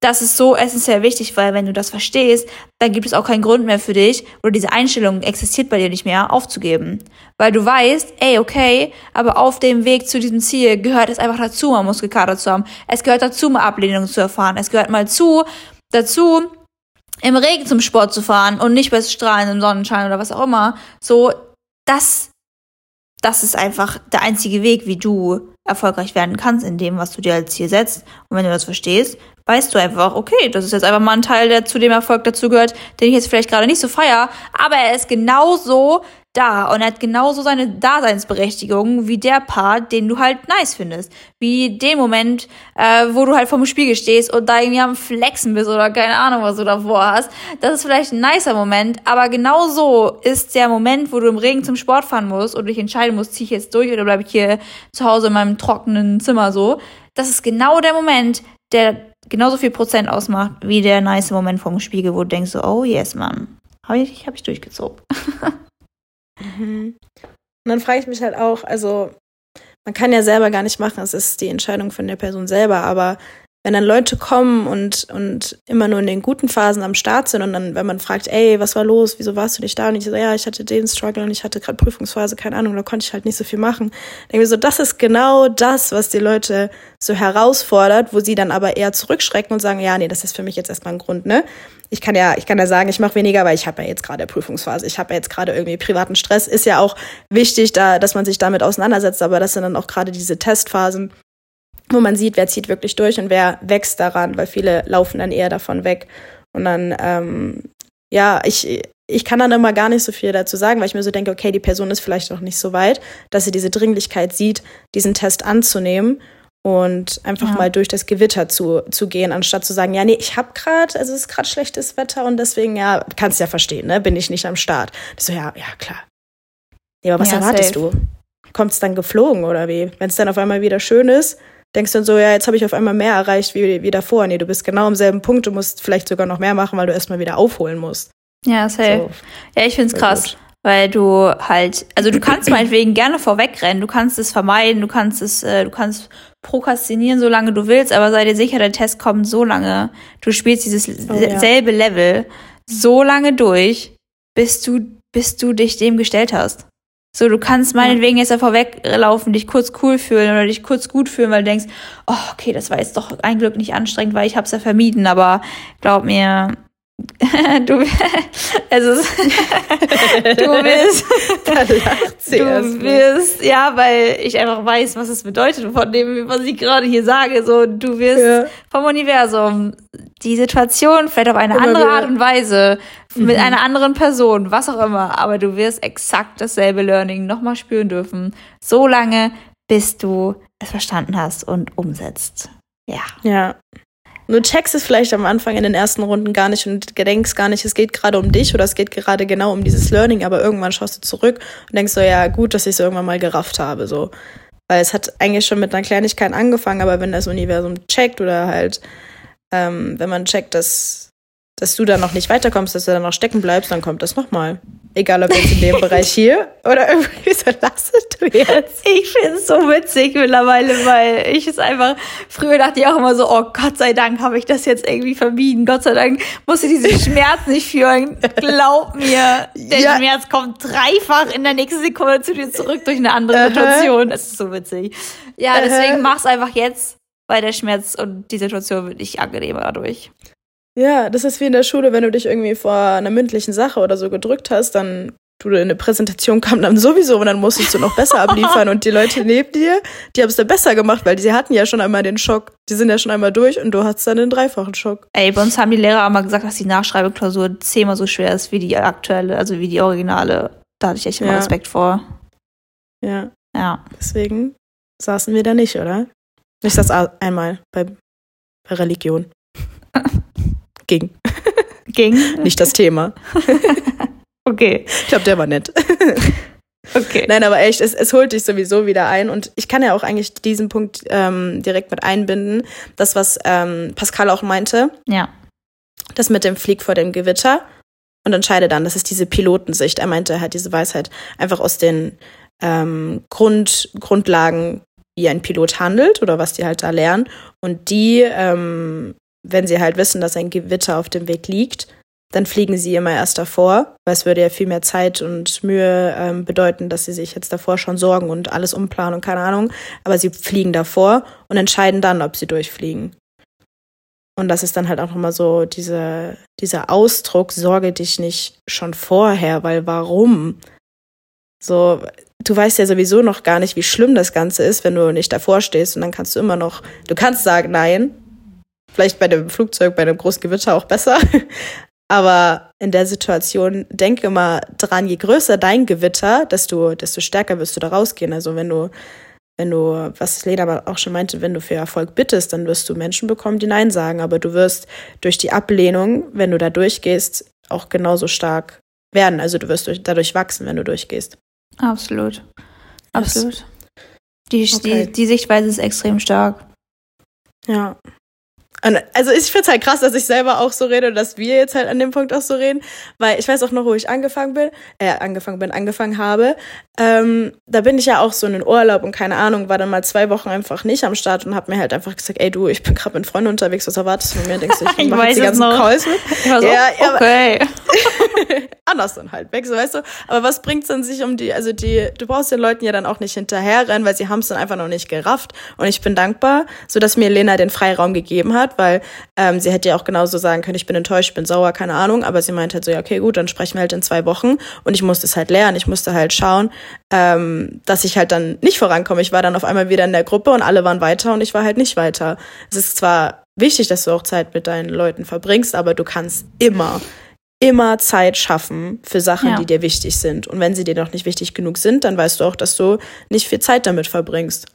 das ist so essentiell wichtig, weil wenn du das verstehst, dann gibt es auch keinen Grund mehr für dich oder diese Einstellung existiert bei dir nicht mehr aufzugeben. Weil du weißt, ey, okay, aber auf dem Weg zu diesem Ziel gehört es einfach dazu, mal Muskelkater zu haben. Es gehört dazu, mal Ablehnung zu erfahren. Es gehört mal zu, dazu, im Regen zum Sport zu fahren und nicht bei Strahlen im Sonnenschein oder was auch immer. So, das, das ist einfach der einzige Weg, wie du erfolgreich werden kannst in dem, was du dir als Ziel setzt. Und wenn du das verstehst, weißt du einfach, okay, das ist jetzt einfach mal ein Teil, der zu dem Erfolg dazugehört, den ich jetzt vielleicht gerade nicht so feier, aber er ist genauso da und hat genauso seine Daseinsberechtigung wie der Part, den du halt nice findest. Wie den Moment, äh, wo du halt vorm Spiegel stehst und da irgendwie am Flexen bist oder keine Ahnung, was du davor hast. Das ist vielleicht ein nicer Moment, aber genauso ist der Moment, wo du im Regen zum Sport fahren musst und dich entscheiden musst, zieh ich jetzt durch oder bleibe ich hier zu Hause in meinem trockenen Zimmer so. Das ist genau der Moment, der genauso viel Prozent ausmacht, wie der nice Moment vorm Spiegel, wo du denkst so, oh yes, Mann Habe ich, hab ich durchgezogen. mhm. Und dann frage ich mich halt auch, also man kann ja selber gar nicht machen, es ist die Entscheidung von der Person selber, aber wenn dann Leute kommen und, und immer nur in den guten Phasen am Start sind und dann, wenn man fragt, ey, was war los, wieso warst du nicht da? Und ich so, ja, ich hatte den Struggle und ich hatte gerade Prüfungsphase, keine Ahnung, da konnte ich halt nicht so viel machen. Ich so, das ist genau das, was die Leute so herausfordert, wo sie dann aber eher zurückschrecken und sagen, ja, nee, das ist für mich jetzt erstmal ein Grund, ne? Ich kann ja, ich kann ja sagen, ich mache weniger, weil ich habe ja jetzt gerade Prüfungsphase, ich habe ja jetzt gerade irgendwie privaten Stress. Ist ja auch wichtig, da, dass man sich damit auseinandersetzt, aber das sind dann auch gerade diese Testphasen, wo man sieht, wer zieht wirklich durch und wer wächst daran, weil viele laufen dann eher davon weg. Und dann, ähm, ja, ich, ich kann dann immer gar nicht so viel dazu sagen, weil ich mir so denke, okay, die Person ist vielleicht noch nicht so weit, dass sie diese Dringlichkeit sieht, diesen Test anzunehmen und einfach ja. mal durch das Gewitter zu, zu gehen, anstatt zu sagen, ja, nee, ich hab grad, also es ist gerade schlechtes Wetter und deswegen, ja, kannst ja verstehen, ne, bin ich nicht am Start. Das so, ja, ja, klar. Ja, aber was ja, erwartest safe. du? Kommt's dann geflogen oder wie? Wenn es dann auf einmal wieder schön ist, denkst dann so, ja, jetzt habe ich auf einmal mehr erreicht wie, wie davor. Nee, du bist genau am selben Punkt, du musst vielleicht sogar noch mehr machen, weil du erstmal wieder aufholen musst. Ja, safe. So. Ja, ich find's krass. Gut. Weil du halt, also du kannst meinetwegen gerne vorwegrennen, du kannst es vermeiden, du kannst es, äh, du kannst prokrastinieren, solange du willst, aber sei dir sicher, der Test kommt so lange, du spielst dieses oh, ja. selbe Level so lange durch, bis du, bis du dich dem gestellt hast. So, du kannst meinetwegen jetzt davor weglaufen, dich kurz cool fühlen oder dich kurz gut fühlen, weil du denkst, oh, okay, das war jetzt doch ein Glück nicht anstrengend, weil ich hab's ja vermieden, aber glaub mir, du, ist, du wirst, du wirst, ja, weil ich einfach weiß, was es bedeutet von dem, was ich gerade hier sage, so, du wirst ja. vom Universum die Situation vielleicht auf eine immer andere wieder. Art und Weise mhm. mit einer anderen Person, was auch immer, aber du wirst exakt dasselbe Learning nochmal spüren dürfen, so lange, bis du es verstanden hast und umsetzt. Ja. Ja. Du checkst es vielleicht am Anfang in den ersten Runden gar nicht und denkst gar nicht, es geht gerade um dich oder es geht gerade genau um dieses Learning, aber irgendwann schaust du zurück und denkst so, ja, gut, dass ich es irgendwann mal gerafft habe, so. Weil es hat eigentlich schon mit einer Kleinigkeit angefangen, aber wenn das Universum checkt oder halt, ähm, wenn man checkt, dass dass du da noch nicht weiterkommst, dass du da noch stecken bleibst, dann kommt das nochmal. Egal ob jetzt in dem Bereich hier oder irgendwie so lasst du jetzt. Ich finde es so witzig mittlerweile, weil ich es einfach, früher dachte ich auch immer so, oh Gott sei Dank habe ich das jetzt irgendwie vermieden. Gott sei Dank musste diesen Schmerz nicht führen. Glaub mir, der ja. Schmerz kommt dreifach in der nächsten Sekunde zu dir zurück durch eine andere Situation. Das ist so witzig. Ja, deswegen mach's einfach jetzt, weil der Schmerz und die Situation wird nicht angenehmer dadurch. Ja, das ist wie in der Schule, wenn du dich irgendwie vor einer mündlichen Sache oder so gedrückt hast, dann du in eine Präsentation kam dann sowieso und dann musstest du noch besser abliefern und die Leute neben dir, die haben es dann besser gemacht, weil sie hatten ja schon einmal den Schock, die sind ja schon einmal durch und du hattest dann den dreifachen Schock. Ey, bei uns haben die Lehrer immer gesagt, dass die Nachschreibeklausur zehnmal so schwer ist wie die aktuelle, also wie die originale. Da hatte ich echt immer ja. Respekt vor. Ja. Ja. Deswegen saßen wir da nicht, oder? Ich saß einmal bei, bei Religion. Ging. Ging? Nicht das Thema. okay. Ich glaube, der war nett. Okay. Nein, aber echt, es, es holt dich sowieso wieder ein. Und ich kann ja auch eigentlich diesen Punkt ähm, direkt mit einbinden. Das, was ähm, Pascal auch meinte. Ja. Das mit dem Flieg vor dem Gewitter. Und entscheide dann, das ist diese Pilotensicht. Er meinte, er hat diese Weisheit einfach aus den ähm, Grund, Grundlagen, wie ein Pilot handelt oder was die halt da lernen. Und die ähm, wenn sie halt wissen, dass ein Gewitter auf dem Weg liegt, dann fliegen sie immer erst davor, weil es würde ja viel mehr Zeit und Mühe ähm, bedeuten, dass sie sich jetzt davor schon sorgen und alles umplanen und keine Ahnung. Aber sie fliegen davor und entscheiden dann, ob sie durchfliegen. Und das ist dann halt auch nochmal so diese, dieser Ausdruck, sorge dich nicht schon vorher, weil warum? So, du weißt ja sowieso noch gar nicht, wie schlimm das Ganze ist, wenn du nicht davor stehst und dann kannst du immer noch, du kannst sagen nein, Vielleicht bei dem Flugzeug, bei einem großen Gewitter auch besser. Aber in der Situation denke mal dran, je größer dein Gewitter, desto, desto stärker wirst du da rausgehen. Also wenn du, wenn du, was Lena auch schon meinte, wenn du für Erfolg bittest, dann wirst du Menschen bekommen, die Nein sagen. Aber du wirst durch die Ablehnung, wenn du da durchgehst, auch genauso stark werden. Also du wirst durch, dadurch wachsen, wenn du durchgehst. Absolut. Absolut. Die, okay. die, die Sichtweise ist extrem stark. Ja. Und also ich finde es halt krass, dass ich selber auch so rede und dass wir jetzt halt an dem Punkt auch so reden, weil ich weiß auch noch, wo ich angefangen bin, äh, angefangen bin, angefangen habe. Ähm, da bin ich ja auch so in den Urlaub und keine Ahnung, war dann mal zwei Wochen einfach nicht am Start und habe mir halt einfach gesagt, ey du, ich bin gerade mit Freunden unterwegs, was erwartest du von mir? Denkst du, ich, Ich mache jetzt die ganzen noch. Calls mit? So, Ja, ja, okay. anders dann halt weg, so weißt du. Aber was bringt's dann sich um die, also die, du brauchst den Leuten ja dann auch nicht hinterherrennen, weil sie haben es dann einfach noch nicht gerafft. Und ich bin dankbar, so dass mir Lena den Freiraum gegeben hat, weil ähm, sie hätte ja auch genauso sagen können, ich bin enttäuscht, ich bin sauer, keine Ahnung. Aber sie meinte halt so, ja, okay, gut, dann sprechen wir halt in zwei Wochen. Und ich musste es halt lernen. Ich musste halt schauen, ähm, dass ich halt dann nicht vorankomme. Ich war dann auf einmal wieder in der Gruppe und alle waren weiter und ich war halt nicht weiter. Es ist zwar wichtig, dass du auch Zeit mit deinen Leuten verbringst, aber du kannst immer immer Zeit schaffen für Sachen, Ja. die dir wichtig sind. Und wenn sie dir noch nicht wichtig genug sind, dann weißt du auch, dass du nicht viel Zeit damit verbringst.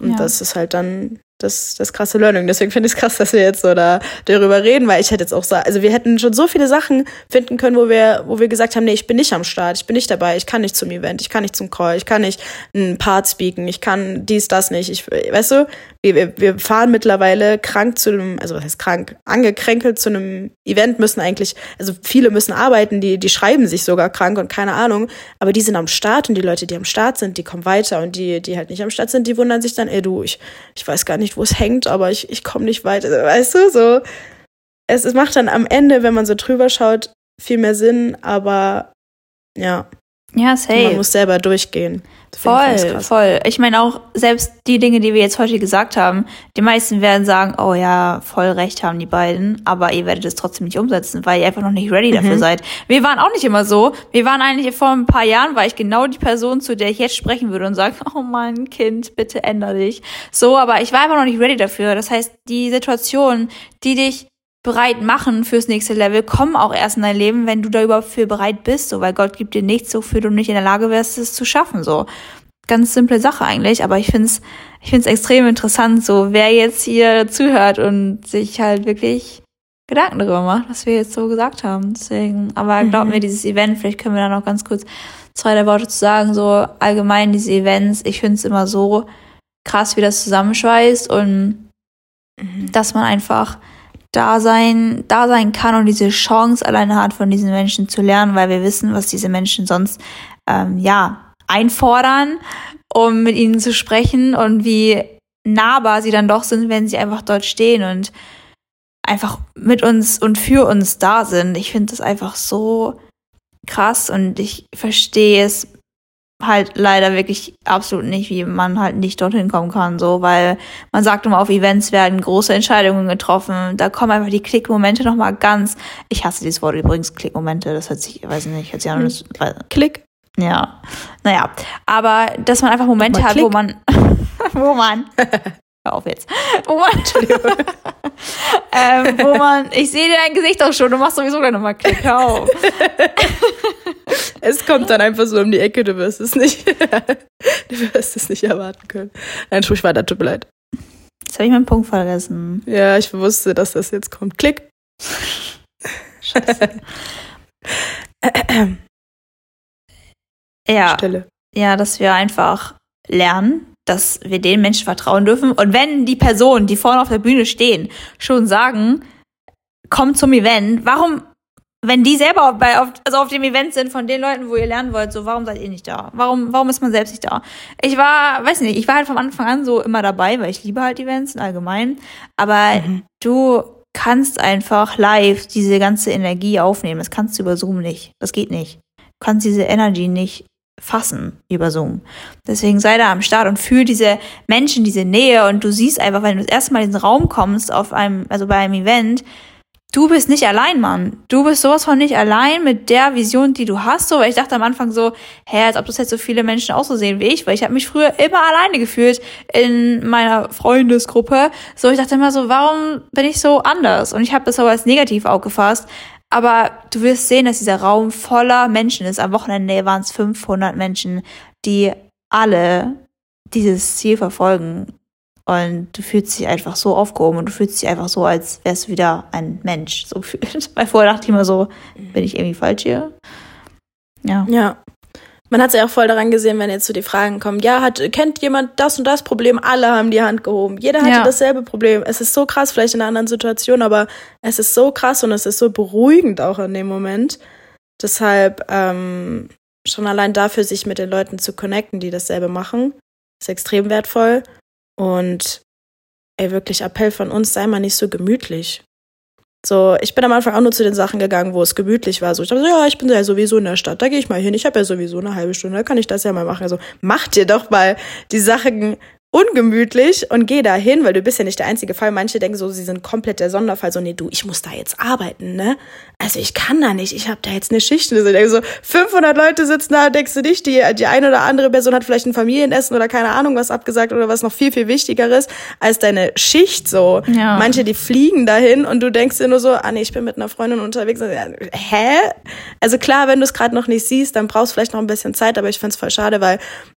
Und Ja. das ist halt dann das, das krasse Learning. Deswegen finde ich es krass, dass wir jetzt so da darüber reden, weil ich hätte jetzt auch so, also wir hätten schon so viele Sachen finden können, wo wir, wo wir gesagt haben, nee, ich bin nicht am Start, ich bin nicht dabei, ich kann nicht zum Event, ich kann nicht zum Call, ich kann nicht einen Part speaken, ich kann dies, das nicht. Ich, weißt du, wir, wir, fahren mittlerweile krank zu einem, also was heißt krank, angekränkelt zu einem Event, müssen eigentlich, also viele müssen arbeiten, die, die schreiben sich sogar krank und keine Ahnung, aber die sind am Start und die Leute, die am Start sind, die kommen weiter. Und die, die halt nicht am Start sind, die wundern sich dann, ey du, ich, ich weiß gar nicht, wo es hängt, aber ich, ich komme nicht weiter, weißt du, so. Es, es macht dann am Ende, wenn man so drüber schaut, viel mehr Sinn, aber ja, Ja, man safe. muss selber durchgehen. Voll, voll. Ich meine auch, selbst die Dinge, die wir jetzt heute gesagt haben, die meisten werden sagen, oh ja, voll recht haben die beiden, aber ihr werdet es trotzdem nicht umsetzen, weil ihr einfach noch nicht ready dafür Mhm. seid. Wir waren auch nicht immer so. Wir waren eigentlich vor ein paar Jahren, war ich genau die Person, zu der ich jetzt sprechen würde und sagen, oh mein Kind, bitte änder dich. So, aber ich war einfach noch nicht ready dafür. Das heißt, die Situationen, die dich bereit machen fürs nächste Level, kommen auch erst in dein Leben, wenn du da überhaupt für bereit bist, so, weil Gott gibt dir nichts, wofür du nicht in der Lage wärst, es zu schaffen, so. Ganz simple Sache eigentlich, aber ich find's, ich find's extrem interessant, so, wer jetzt hier zuhört und sich halt wirklich Gedanken darüber macht, was wir jetzt so gesagt haben. Deswegen, aber glaub Mhm. mir, dieses Event, vielleicht können wir da noch ganz kurz zwei, drei Worte zu sagen, so allgemein diese Events, ich find's immer so krass, wie das zusammenschweißt und Mhm. dass man einfach da sein, da sein kann und diese Chance alleine hat, von diesen Menschen zu lernen, weil wir wissen, was diese Menschen sonst, ähm, ja, einfordern, um mit ihnen zu sprechen und wie nahbar sie dann doch sind, wenn sie einfach dort stehen und einfach mit uns und für uns da sind. Ich finde das einfach so krass und ich verstehe es halt leider wirklich absolut nicht, wie man halt nicht dorthin kommen kann, so, weil man sagt immer, auf Events werden große Entscheidungen getroffen, da kommen einfach die Klickmomente nochmal ganz, ich hasse dieses Wort übrigens, Klickmomente, das hört sich, weiß nicht, hört sich an, das, Klick. ja, naja, aber dass man einfach Momente hat, wo man, wo man, hör auf jetzt, wo man, ähm, wo man, ich sehe dir dein Gesicht auch schon, du machst sowieso gleich nochmal Klick, hör auf. Es kommt dann einfach so um die Ecke, du wirst es nicht, du wirst es nicht erwarten können. Nein, sprich weiter, tut mir leid. Jetzt habe ich meinen Punkt vergessen. Ja, ich wusste, dass das jetzt kommt. Klick. Ja, Stille. ja, dass wir einfach lernen, dass wir den Menschen vertrauen dürfen. Und wenn die Personen, die vorne auf der Bühne stehen, schon sagen, komm zum Event, warum, wenn die selber auf, bei, auf, also auf dem Event sind von den Leuten, wo ihr lernen wollt, so, warum seid ihr nicht da? Warum, warum ist man selbst nicht da? Ich war, weiß nicht, ich war halt vom Anfang an so immer dabei, weil ich liebe halt Events im Allgemeinen. Aber Mhm. du kannst einfach live diese ganze Energie aufnehmen. Das kannst du über Zoom nicht. Das geht nicht. Du kannst diese Energy nicht fassen über Zoom. Deswegen sei da am Start und fühl diese Menschen, diese Nähe und du siehst einfach, wenn du das erste Mal in den Raum kommst auf einem, also bei einem Event, du bist nicht allein, Mann. Du bist sowas von nicht allein mit der Vision, die du hast. So, weil ich dachte am Anfang so, hä, als ob das jetzt so viele Menschen auch so sehen wie ich, weil ich habe mich früher immer alleine gefühlt in meiner Freundesgruppe. So, ich dachte immer so, warum bin ich so anders? Und ich habe das aber als negativ aufgefasst. Aber du wirst sehen, dass dieser Raum voller Menschen ist. Am Wochenende waren es 500 Menschen, die alle dieses Ziel verfolgen. Und du fühlst dich einfach so aufgehoben und du fühlst dich einfach so, als wärst du wieder ein Mensch. So gefühlt. Weil vorher dachte ich immer so, bin ich irgendwie falsch hier? Ja. Ja. Man hat es ja auch voll daran gesehen, wenn jetzt so die Fragen kommen, ja, hat, kennt jemand das und das Problem? Alle haben die Hand gehoben. Jeder hatte Ja. dasselbe Problem. Es ist so krass, vielleicht in einer anderen Situation, aber es ist so krass und es ist so beruhigend auch in dem Moment. Deshalb ähm, schon allein dafür, sich mit den Leuten zu connecten, die dasselbe machen, ist extrem wertvoll. Und ey, wirklich Appell von uns, sei mal nicht so gemütlich. So, ich bin am Anfang auch nur zu den Sachen gegangen, wo es gemütlich war. So, ich dachte, so, ja, ich bin ja sowieso in der Stadt, da gehe ich mal hin. Ich habe ja sowieso eine halbe Stunde, da kann ich das ja mal machen. Also mach dir doch mal die Sachen ungemütlich und geh da hin, weil du bist ja nicht der einzige Fall. Manche denken so, sie sind komplett der Sonderfall. So, nee, du, ich muss da jetzt arbeiten, ne? Also ich kann da nicht, ich habe da jetzt eine Schicht. Und so, denke so 500 Leute sitzen da, denkst du nicht, die, die eine oder andere Person hat vielleicht ein Familienessen oder keine Ahnung was abgesagt oder was noch viel, viel wichtigeres als deine Schicht so. Ja. Manche, die fliegen dahin und du denkst dir nur so, ah nee, ich bin mit einer Freundin unterwegs. Und, ja, Hä? Also klar, wenn du es gerade noch nicht siehst, dann brauchst du vielleicht noch ein bisschen Zeit, aber ich find's voll schade, weil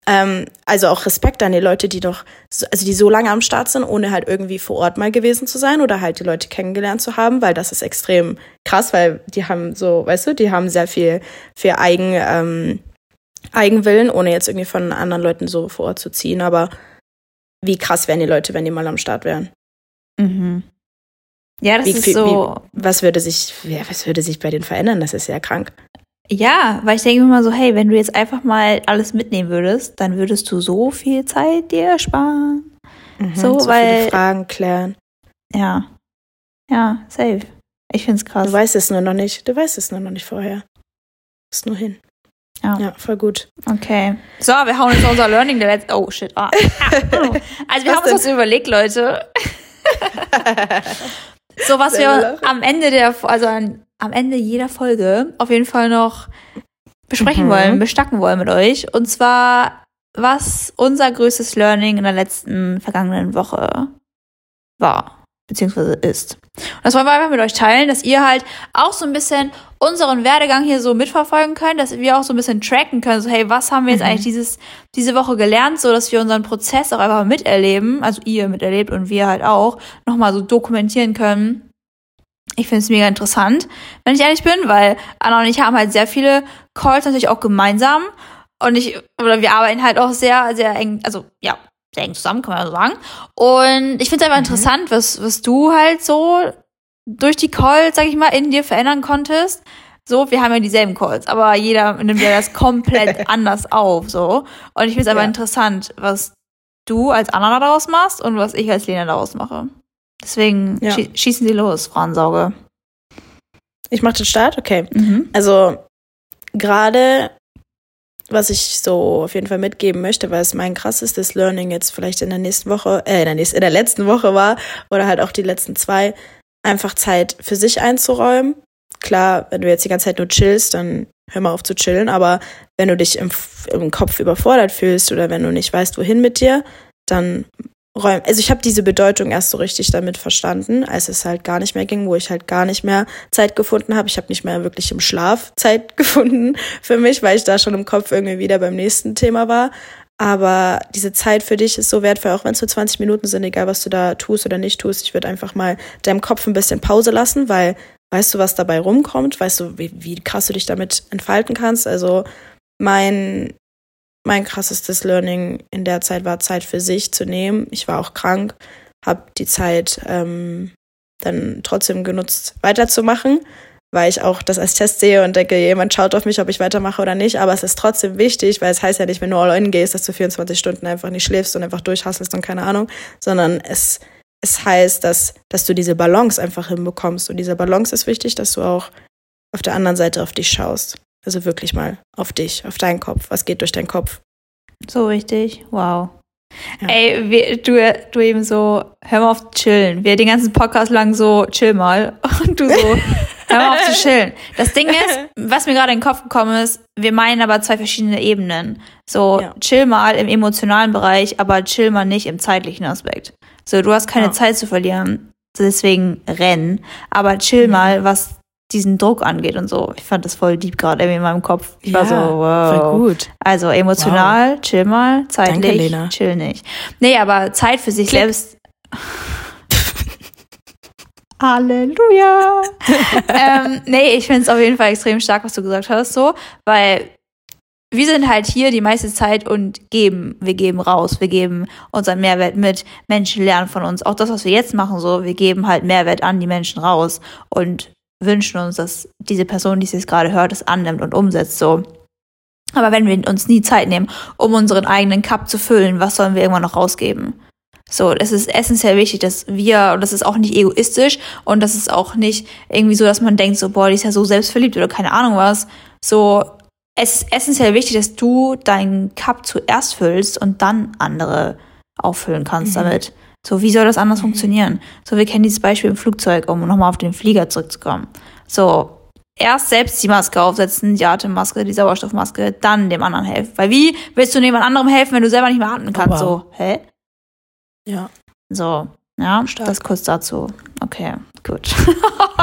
ähm, also auch Respekt an die Leute, die doch, so, also die so lange am Start sind, ohne halt irgendwie vor Ort mal gewesen zu sein oder halt die Leute kennengelernt zu haben, weil das ist extrem krass, weil die haben so, weißt du, die haben sehr viel, viel Eigen, ähm, Eigenwillen, ohne jetzt irgendwie von anderen Leuten so vor Ort zu ziehen, aber wie krass wären die Leute, wenn die mal am Start wären? Mhm. Ja, das Wie ist so. Was würde sich, ja, was würde sich bei denen verändern? Das ist ja krank. Ja, weil ich denke mir mal so, hey, wenn du jetzt einfach mal alles mitnehmen würdest, dann würdest du so viel Zeit dir sparen. So, Mhm, so weil- viele Fragen klären. Ja. Ja, safe. Ich find's krass. Du weißt es nur noch nicht. Du weißt es nur noch nicht vorher. Ist nur hin. Ja. ja voll gut. Okay. So, wir hauen jetzt unser Learning der letzten. Oh shit. Ah. Also wir Was haben uns denn? was überlegt, Leute. So, was wir lachen. am Ende der, also an, am Ende jeder Folge auf jeden Fall noch besprechen Mhm. wollen, bestacken wollen mit euch. Und zwar, was unser größtes Learning in der letzten vergangenen Woche war, beziehungsweise ist. Und das wollen wir einfach mit euch teilen, dass ihr halt auch so ein bisschen unseren Werdegang hier so mitverfolgen könnt, dass wir auch so ein bisschen tracken können, so hey, was haben wir jetzt Mhm. eigentlich dieses, diese Woche gelernt, so dass wir unseren Prozess auch einfach miterleben, also ihr miterlebt und wir halt auch, nochmal so dokumentieren können. Ich finde es mega interessant, wenn ich ehrlich bin, weil Anna und ich haben halt sehr viele Calls natürlich auch gemeinsam und ich, oder wir arbeiten halt auch sehr, sehr eng, also ja, sehr eng zusammen, kann man ja so sagen. Und ich finde es einfach interessant, was, was du halt so durch die Calls, sag ich mal, in dir verändern konntest. So, wir haben ja dieselben Calls, aber jeder nimmt ja das komplett anders auf, so. Und ich finde es aber Ja. interessant, was du als Anna daraus machst und was ich als Lena daraus mache. Deswegen Ja. schie schießen Sie los, Frauensauge. Ich mache den Start? Okay. Mhm. Also gerade, was ich so auf jeden Fall mitgeben möchte, weil es mein krassestes Learning jetzt vielleicht in der nächsten Woche, äh, in der, nächsten, in der letzten Woche war oder halt auch die letzten zwei, einfach Zeit für sich einzuräumen. Klar, wenn du jetzt die ganze Zeit nur chillst, dann hör mal auf zu chillen, aber wenn du dich im, im Kopf überfordert fühlst oder wenn du nicht weißt, wohin mit dir, dann räum. Also ich habe diese Bedeutung erst so richtig damit verstanden, als es halt gar nicht mehr ging, wo ich halt gar nicht mehr Zeit gefunden habe. Ich habe nicht mehr wirklich im Schlaf Zeit gefunden für mich, weil ich da schon im Kopf irgendwie wieder beim nächsten Thema war. Aber diese Zeit für dich ist so wertvoll, auch wenn es nur 20 Minuten sind, egal was du da tust oder nicht tust. Ich würde einfach mal deinem Kopf ein bisschen Pause lassen, weil weißt du, was dabei rumkommt? Weißt du, wie, wie krass du dich damit entfalten kannst? Also mein, mein krassestes Learning in der Zeit war Zeit für sich zu nehmen. Ich war auch krank, habe die Zeit ähm, dann trotzdem genutzt, weiterzumachen, weil ich auch das als Test sehe und denke, jemand schaut auf mich, ob ich weitermache oder nicht. Aber es ist trotzdem wichtig, weil es heißt ja nicht, wenn du all in gehst, dass du 24 Stunden einfach nicht schläfst und einfach durchhasselst und keine Ahnung, sondern es, es heißt, dass, dass du diese Balance einfach hinbekommst. Und diese Balance ist wichtig, dass du auch auf der anderen Seite auf dich schaust. Also wirklich mal auf dich, auf deinen Kopf. Was geht durch deinen Kopf? So richtig. Wow. Ja. Ey, wir, du, du eben so, hör mal auf chillen. Wir den ganzen Podcast lang so, chill mal. Und du so, hör mal auf zu chillen. Das Ding ist, was mir gerade in den Kopf gekommen ist, wir meinen aber zwei verschiedene Ebenen. So, Ja. chill mal im emotionalen Bereich, aber chill mal nicht im zeitlichen Aspekt. So, du hast keine Ja. Zeit zu verlieren, deswegen rennen. Aber chill mal, was diesen Druck angeht und so. Ich fand das voll deep gerade irgendwie in meinem Kopf. Ich war so, wow. Voll gut. Also emotional, chill mal, zeitlich, Danke, Lena. chill nicht. Nee, aber Zeit für sich Klick. selbst. Halleluja. ähm, nee, ich finde es auf jeden Fall extrem stark, was du gesagt hast, so, weil wir sind halt hier die meiste Zeit und geben, wir geben raus, wir geben unseren Mehrwert mit, Menschen lernen von uns. Auch das, was wir jetzt machen, so, wir geben halt Mehrwert an die Menschen raus und wünschen uns, dass diese Person, die es jetzt gerade hört, es annimmt und umsetzt, so. Aber wenn wir uns nie Zeit nehmen, um unseren eigenen Cup zu füllen, was sollen wir irgendwann noch rausgeben? So, es ist essentiell wichtig, dass wir, und das ist auch nicht egoistisch und das ist auch nicht irgendwie so, dass man denkt, so, boah, die ist ja so selbstverliebt oder keine Ahnung was. So, es ist essentiell wichtig, dass du deinen Cup zuerst füllst und dann andere auffüllen kannst mhm. damit. So, wie soll das anders mhm. funktionieren? So, wir kennen dieses Beispiel im Flugzeug, um nochmal auf den Flieger zurückzukommen. So, erst selbst die Maske aufsetzen, die Atemmaske, die Sauerstoffmaske, dann dem anderen helfen. Weil wie willst du jemand anderem helfen, wenn du selber nicht mehr atmen kannst? Oh, wow. So, hä? Ja. So, ja, Stark. das kurz dazu. Okay, gut.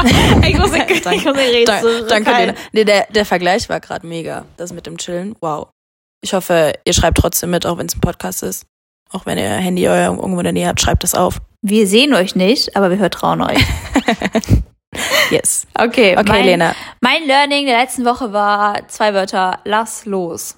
ich muss nicht, ich muss nicht reden. Dank, danke dir. Nee, der, der Vergleich war gerade mega. Das mit dem Chillen. Wow. Ich hoffe, ihr schreibt trotzdem mit, auch wenn es ein Podcast ist. Auch wenn ihr Handy euer irgendwo in der Nähe habt, schreibt es auf. Wir sehen euch nicht, aber wir vertrauen euch. yes. Okay, okay, mein, Lena. Mein Learning der letzten Woche war zwei Wörter. Lass los.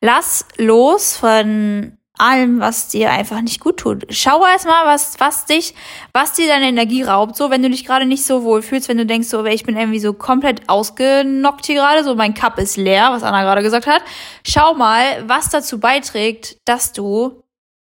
Lass los von allem, was dir einfach nicht gut tut. Schau erstmal, was, was dich, was dir deine Energie raubt. So, wenn du dich gerade nicht so wohl fühlst, wenn du denkst, so, ich bin irgendwie so komplett ausgenockt hier gerade, so mein Cup ist leer, was Anna gerade gesagt hat. Schau mal, was dazu beiträgt, dass du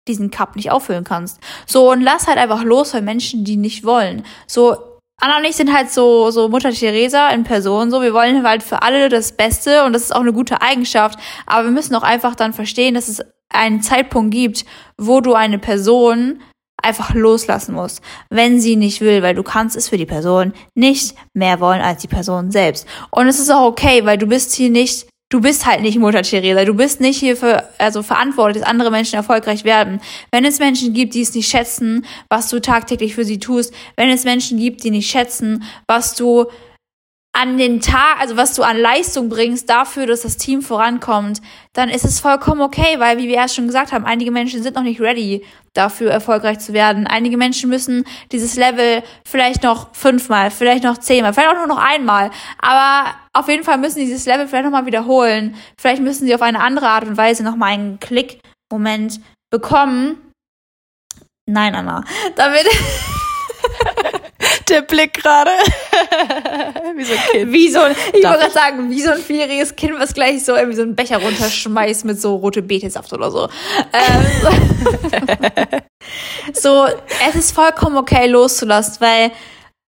diesen Cup nicht auffüllen kannst. So, und lass halt einfach los bei Menschen, die nicht wollen. So, Anna und ich sind halt so, so Mutter Teresa in Person, so. Wir wollen halt für alle das Beste und das ist auch eine gute Eigenschaft. Aber wir müssen auch einfach dann verstehen, dass es einen Zeitpunkt gibt, wo du eine Person einfach loslassen musst, wenn sie nicht will, weil du kannst es für die Person nicht mehr wollen als die Person selbst. Und es ist auch okay, weil du bist hier nicht, du bist halt nicht Mutter Teresa, du bist nicht hier für, also verantwortlich, dass andere Menschen erfolgreich werden. Wenn es Menschen gibt, die es nicht schätzen, was du tagtäglich für sie tust, wenn es Menschen gibt, die nicht schätzen, was du an den Tag, also was du an Leistung bringst dafür, dass das Team vorankommt, dann ist es vollkommen okay, weil, wie wir erst schon gesagt haben, einige Menschen sind noch nicht ready dafür, erfolgreich zu werden. Einige Menschen müssen dieses Level vielleicht noch fünfmal, vielleicht noch zehnmal, vielleicht auch nur noch einmal. Aber auf jeden Fall müssen sie dieses Level vielleicht nochmal wiederholen. Vielleicht müssen sie auf eine andere Art und Weise nochmal einen Klick-Moment bekommen. Nein, Anna. Damit. Der Blick gerade. wie so ein Kind. Wie so ein, ich wollte gerade sagen, wie so ein vierjähriges Kind, was gleich so irgendwie so einen Becher runterschmeißt mit so rote Betesaft oder so. Ähm, so, es ist vollkommen okay loszulassen, weil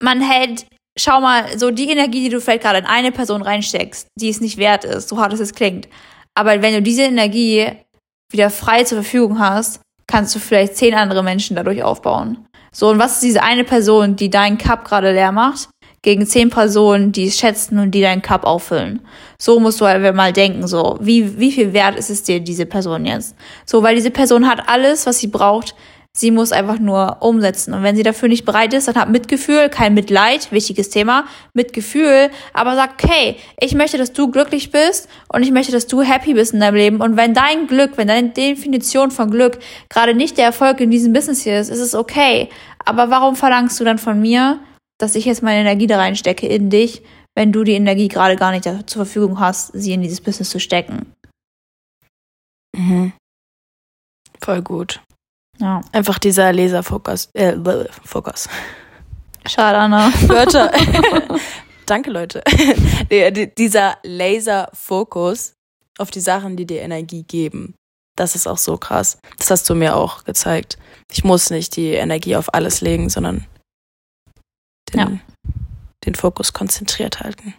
man hält, schau mal, so die Energie, die du vielleicht gerade in eine Person reinsteckst, die es nicht wert ist, so hart es klingt. Aber wenn du diese Energie wieder frei zur Verfügung hast, kannst du vielleicht zehn andere Menschen dadurch aufbauen. So, und was ist diese eine Person, die deinen Cup gerade leer macht, gegen zehn Personen, die es schätzen und die deinen Cup auffüllen? So musst du halt mal denken, so, wie, wie viel wert ist es dir, diese Person jetzt? So, weil diese Person hat alles, was sie braucht, Sie muss einfach nur umsetzen. Und wenn sie dafür nicht bereit ist, dann hat Mitgefühl, kein Mitleid, wichtiges Thema, Mitgefühl, aber sagt, okay, ich möchte, dass du glücklich bist und ich möchte, dass du happy bist in deinem Leben. Und wenn dein Glück, wenn deine Definition von Glück gerade nicht der Erfolg in diesem Business hier ist, ist es okay. Aber warum verlangst du dann von mir, dass ich jetzt meine Energie da reinstecke in dich, wenn du die Energie gerade gar nicht zur Verfügung hast, sie in dieses Business zu stecken? Mhm. Voll gut. Ja. Einfach dieser Laserfokus. Äh, Fokus. Schade, Anna. Wörter. Danke, Leute. dieser Laserfokus auf die Sachen, die dir Energie geben. Das ist auch so krass. Das hast du mir auch gezeigt. Ich muss nicht die Energie auf alles legen, sondern den, ja. den Fokus konzentriert halten.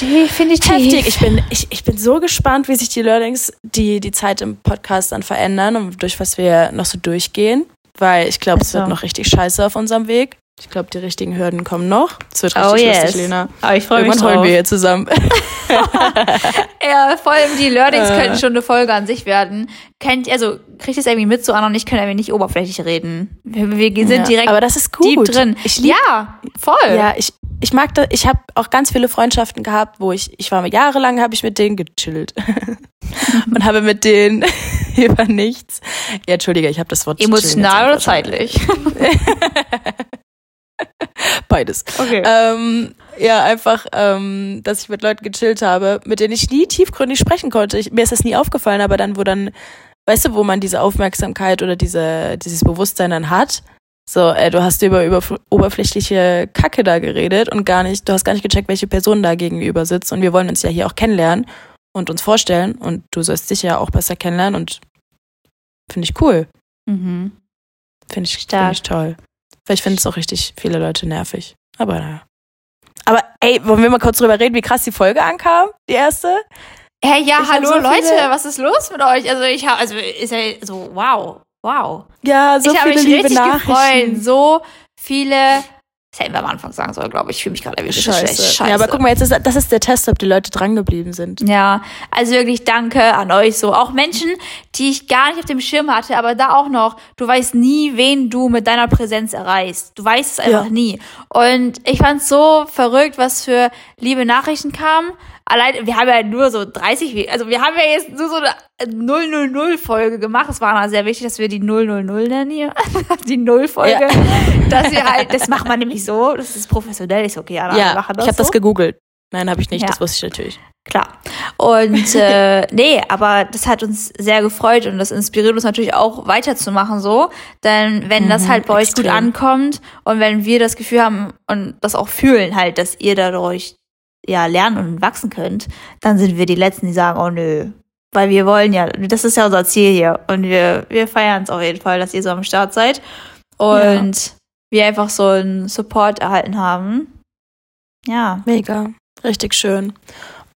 Definitiv. Heftig. Ich bin, ich, ich bin so gespannt, wie sich die Learnings, die die Zeit im Podcast dann verändern und durch was wir noch so durchgehen. Weil ich glaube, es wird noch richtig scheiße auf unserem Weg. Ich glaube, die richtigen Hürden kommen noch. Es wird richtig oh, yes. lustig, Lena. Aber ich freue mich Irgendwann heulen wir hier zusammen. ja, vor allem die Learnings äh. könnten schon eine Folge an sich werden. Kennt, also, kriegt es irgendwie mit, so an und ich können irgendwie nicht oberflächlich reden. Wir, wir sind ja, direkt aber das ist gut. drin. Ich lieb, ja, voll. Ja, ich, ich mag das, ich habe auch ganz viele Freundschaften gehabt, wo ich, ich war jahrelang, habe ich mit denen gechillt und habe mit denen über nichts. Ja, entschuldige, ich habe das Wort emotional oder zeitlich. Beides. Okay. Ähm, ja, einfach, ähm, dass ich mit Leuten gechillt habe, mit denen ich nie tiefgründig sprechen konnte. Ich, mir ist das nie aufgefallen, aber dann, wo dann, weißt du, wo man diese Aufmerksamkeit oder diese, dieses Bewusstsein dann hat, so, ey, du hast über, über oberflächliche Kacke da geredet und gar nicht, du hast gar nicht gecheckt, welche Person da gegenüber sitzt. Und wir wollen uns ja hier auch kennenlernen und uns vorstellen. Und du sollst dich ja auch besser kennenlernen und finde ich cool. Mhm. Finde ich, Stark. find ich toll. Vielleicht finden es auch richtig viele Leute nervig. Aber naja. Aber ey, wollen wir mal kurz drüber reden, wie krass die Folge ankam? Die erste? Hey, ja, Ich hallo so Leute, viele- was ist los mit euch? Also ich habe, also ist ja so, wow, wow. Ja, so ich habe viele mich liebe richtig Nachrichten. gefreut. So viele, das hätten wir am Anfang sagen sollen, glaube ich. Ich fühle mich gerade wirklich Scheiße. schlecht. Scheiße. Ja, aber guck mal, jetzt ist, das ist der Test, ob die Leute drangeblieben sind. Ja, also wirklich danke an euch so. Auch Menschen, die ich gar nicht auf dem Schirm hatte, aber da auch noch, du weißt nie, wen du mit deiner Präsenz erreichst. Du weißt es einfach Ja. nie. Und ich fand's so verrückt, was für liebe Nachrichten kamen. Allein, wir haben ja nur so 30, We- also wir haben ja jetzt nur so eine 000-Folge gemacht. Es war mal sehr wichtig, dass wir die 000 nennen hier. die Null-Folge. Dass wir halt, das macht man nämlich so, das ist professionell. So, okay, ja, wir Ja, machen ich habe so. das gegoogelt. Nein, habe ich nicht, Ja. das wusste ich natürlich. Klar. Und äh, nee, aber das hat uns sehr gefreut und das inspiriert uns natürlich auch weiterzumachen so. Denn wenn das Mhm, halt bei euch gut extrem. ankommt und wenn wir das Gefühl haben und das auch fühlen halt, dass ihr dadurch ja lernen und wachsen könnt, dann sind wir die Letzten, die sagen, oh nö. Weil wir wollen ja, das ist ja unser Ziel hier. Und wir, wir feiern es auf jeden Fall, dass ihr so am Start seid. Und wir einfach so einen Support erhalten haben. Ja. Mega. Richtig schön.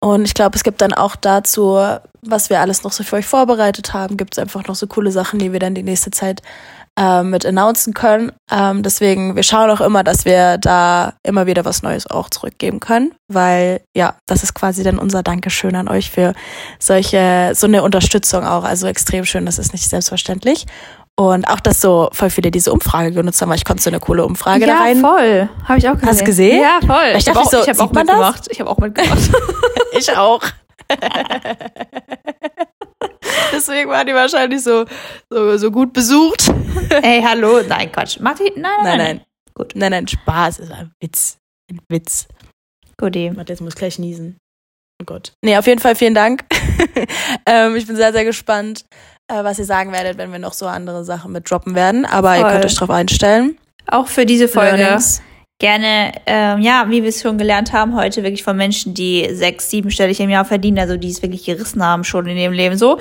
Und ich glaube, es gibt dann auch dazu, was wir alles noch so für euch vorbereitet haben, gibt es einfach noch so coole Sachen, die wir dann die nächste Zeit äh, mit announcen können. Ähm, deswegen, wir schauen auch immer, dass wir da immer wieder was Neues auch zurückgeben können, weil ja, das ist quasi dann unser Dankeschön an euch für solche, so eine Unterstützung auch. Also extrem schön, das ist nicht selbstverständlich. Und auch, dass so voll viele diese Umfrage genutzt haben, weil ich konnte so eine coole Umfrage da ja, rein. voll. Habe ich auch gesehen. Hast du gesehen? Ja, voll. Ich Ich dachte habe auch, so, ich hab auch man das? mitgemacht. Ich habe auch mitgemacht. Ich auch. Deswegen waren die wahrscheinlich so, so, so gut besucht. Ey, hallo. Nein, Quatsch. Macht die? Nein, nein, Nein, nein. Gut. Nein, nein, Spaß ist ein Witz. Ein Witz. Guti. Warte, jetzt muss ich gleich niesen. Oh Gott. Nee, auf jeden Fall vielen Dank. ähm, ich bin sehr, sehr gespannt, äh, was ihr sagen werdet, wenn wir noch so andere Sachen mit droppen werden. Aber ihr Voll. könnt euch drauf einstellen. Auch für diese Folge Learnings. gerne, ähm, ja, wie wir es schon gelernt haben, heute wirklich von Menschen, die sechs, siebenstellig im Jahr verdienen, also die es wirklich gerissen haben schon in ihrem Leben so.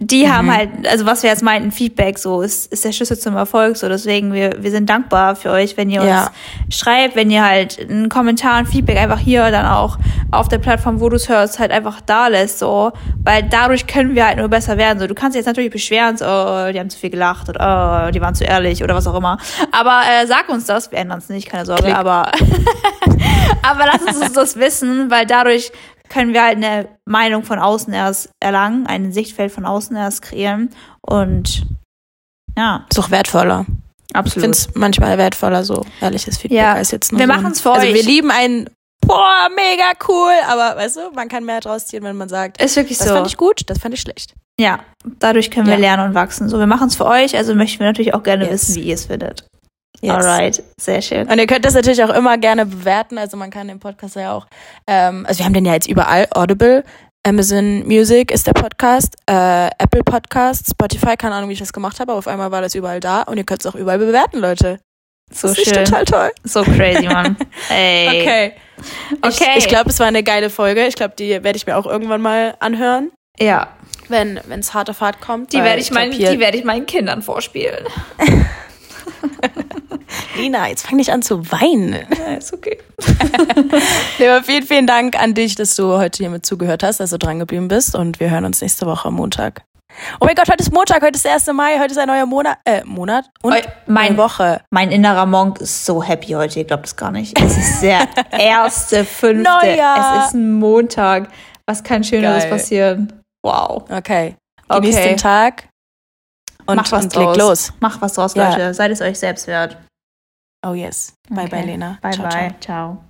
Die Mhm. haben halt, also was wir jetzt meinten, Feedback, so ist, ist der Schlüssel zum Erfolg. So, deswegen, wir, wir sind dankbar für euch, wenn ihr uns Ja. schreibt, wenn ihr halt einen Kommentar, ein Feedback einfach hier dann auch auf der Plattform, wo du es hörst, halt einfach da lässt, so. Weil dadurch können wir halt nur besser werden. So, du kannst jetzt natürlich beschweren, so, oh, die haben zu viel gelacht oder oh, die waren zu ehrlich oder was auch immer. Aber äh, sag uns das, wir ändern es nicht, keine Sorge, Klick. aber aber lass uns das wissen, weil dadurch können wir halt eine Meinung von außen erst erlangen, ein Sichtfeld von außen erst kreieren und ja, Ist doch wertvoller. Ich absolut. finde es manchmal wertvoller, so ehrliches Feedback Ja. als jetzt nur Wir so machen's ein- für Also euch. wir lieben einen, boah, mega cool, aber weißt du, man kann mehr draus ziehen, wenn man sagt, Ist wirklich das so. fand ich gut, das fand ich schlecht. Ja, dadurch können wir Ja. lernen und wachsen. So, wir machen es für euch, also möchten wir natürlich auch gerne Yes. wissen, wie ihr es findet. Yes. Alright, sehr schön. Und ihr könnt das natürlich auch immer gerne bewerten. Also man kann den Podcast ja auch, ähm, also wir haben den ja jetzt überall, Audible, Amazon Music ist der Podcast, äh, Apple Podcast, Spotify, keine Ahnung, wie ich das gemacht habe, aber auf einmal war das überall da und ihr könnt es auch überall bewerten, Leute. So das ist schön. total toll. So crazy, Mann. Ey. Okay. Okay. Ich, ich glaube, es war eine geile Folge. Ich glaube, die werde ich mir auch irgendwann mal anhören, Ja, wenn es hart auf hart kommt. die werde ich, hier- die werde ich meinen Kindern vorspielen. Lina, jetzt fang nicht an zu weinen. Ja, ist okay. Aber vielen, vielen Dank an dich, dass du heute hier mit zugehört hast, dass du dran geblieben bist und wir hören uns nächste Woche am Montag. Oh mein Gott, heute ist Montag, heute ist der 1. Mai, heute ist ein neuer Monat, äh, Monat und Eu- mein- eine Woche. Mein innerer Monk ist so happy heute, ihr glaubt es gar nicht. Es ist der erste, fünfte. Neujahr. Es ist ein Montag. Was kann Schöneres Geil. passieren? Wow. Okay. Genieß Okay. den Tag und, Macht was und draus. los. Macht was draus, Ja. Leute. Seid es euch selbst wert. Oh yes. Bye Okay. bye, Lena. Bye, ciao, bye. Ciao. ciao.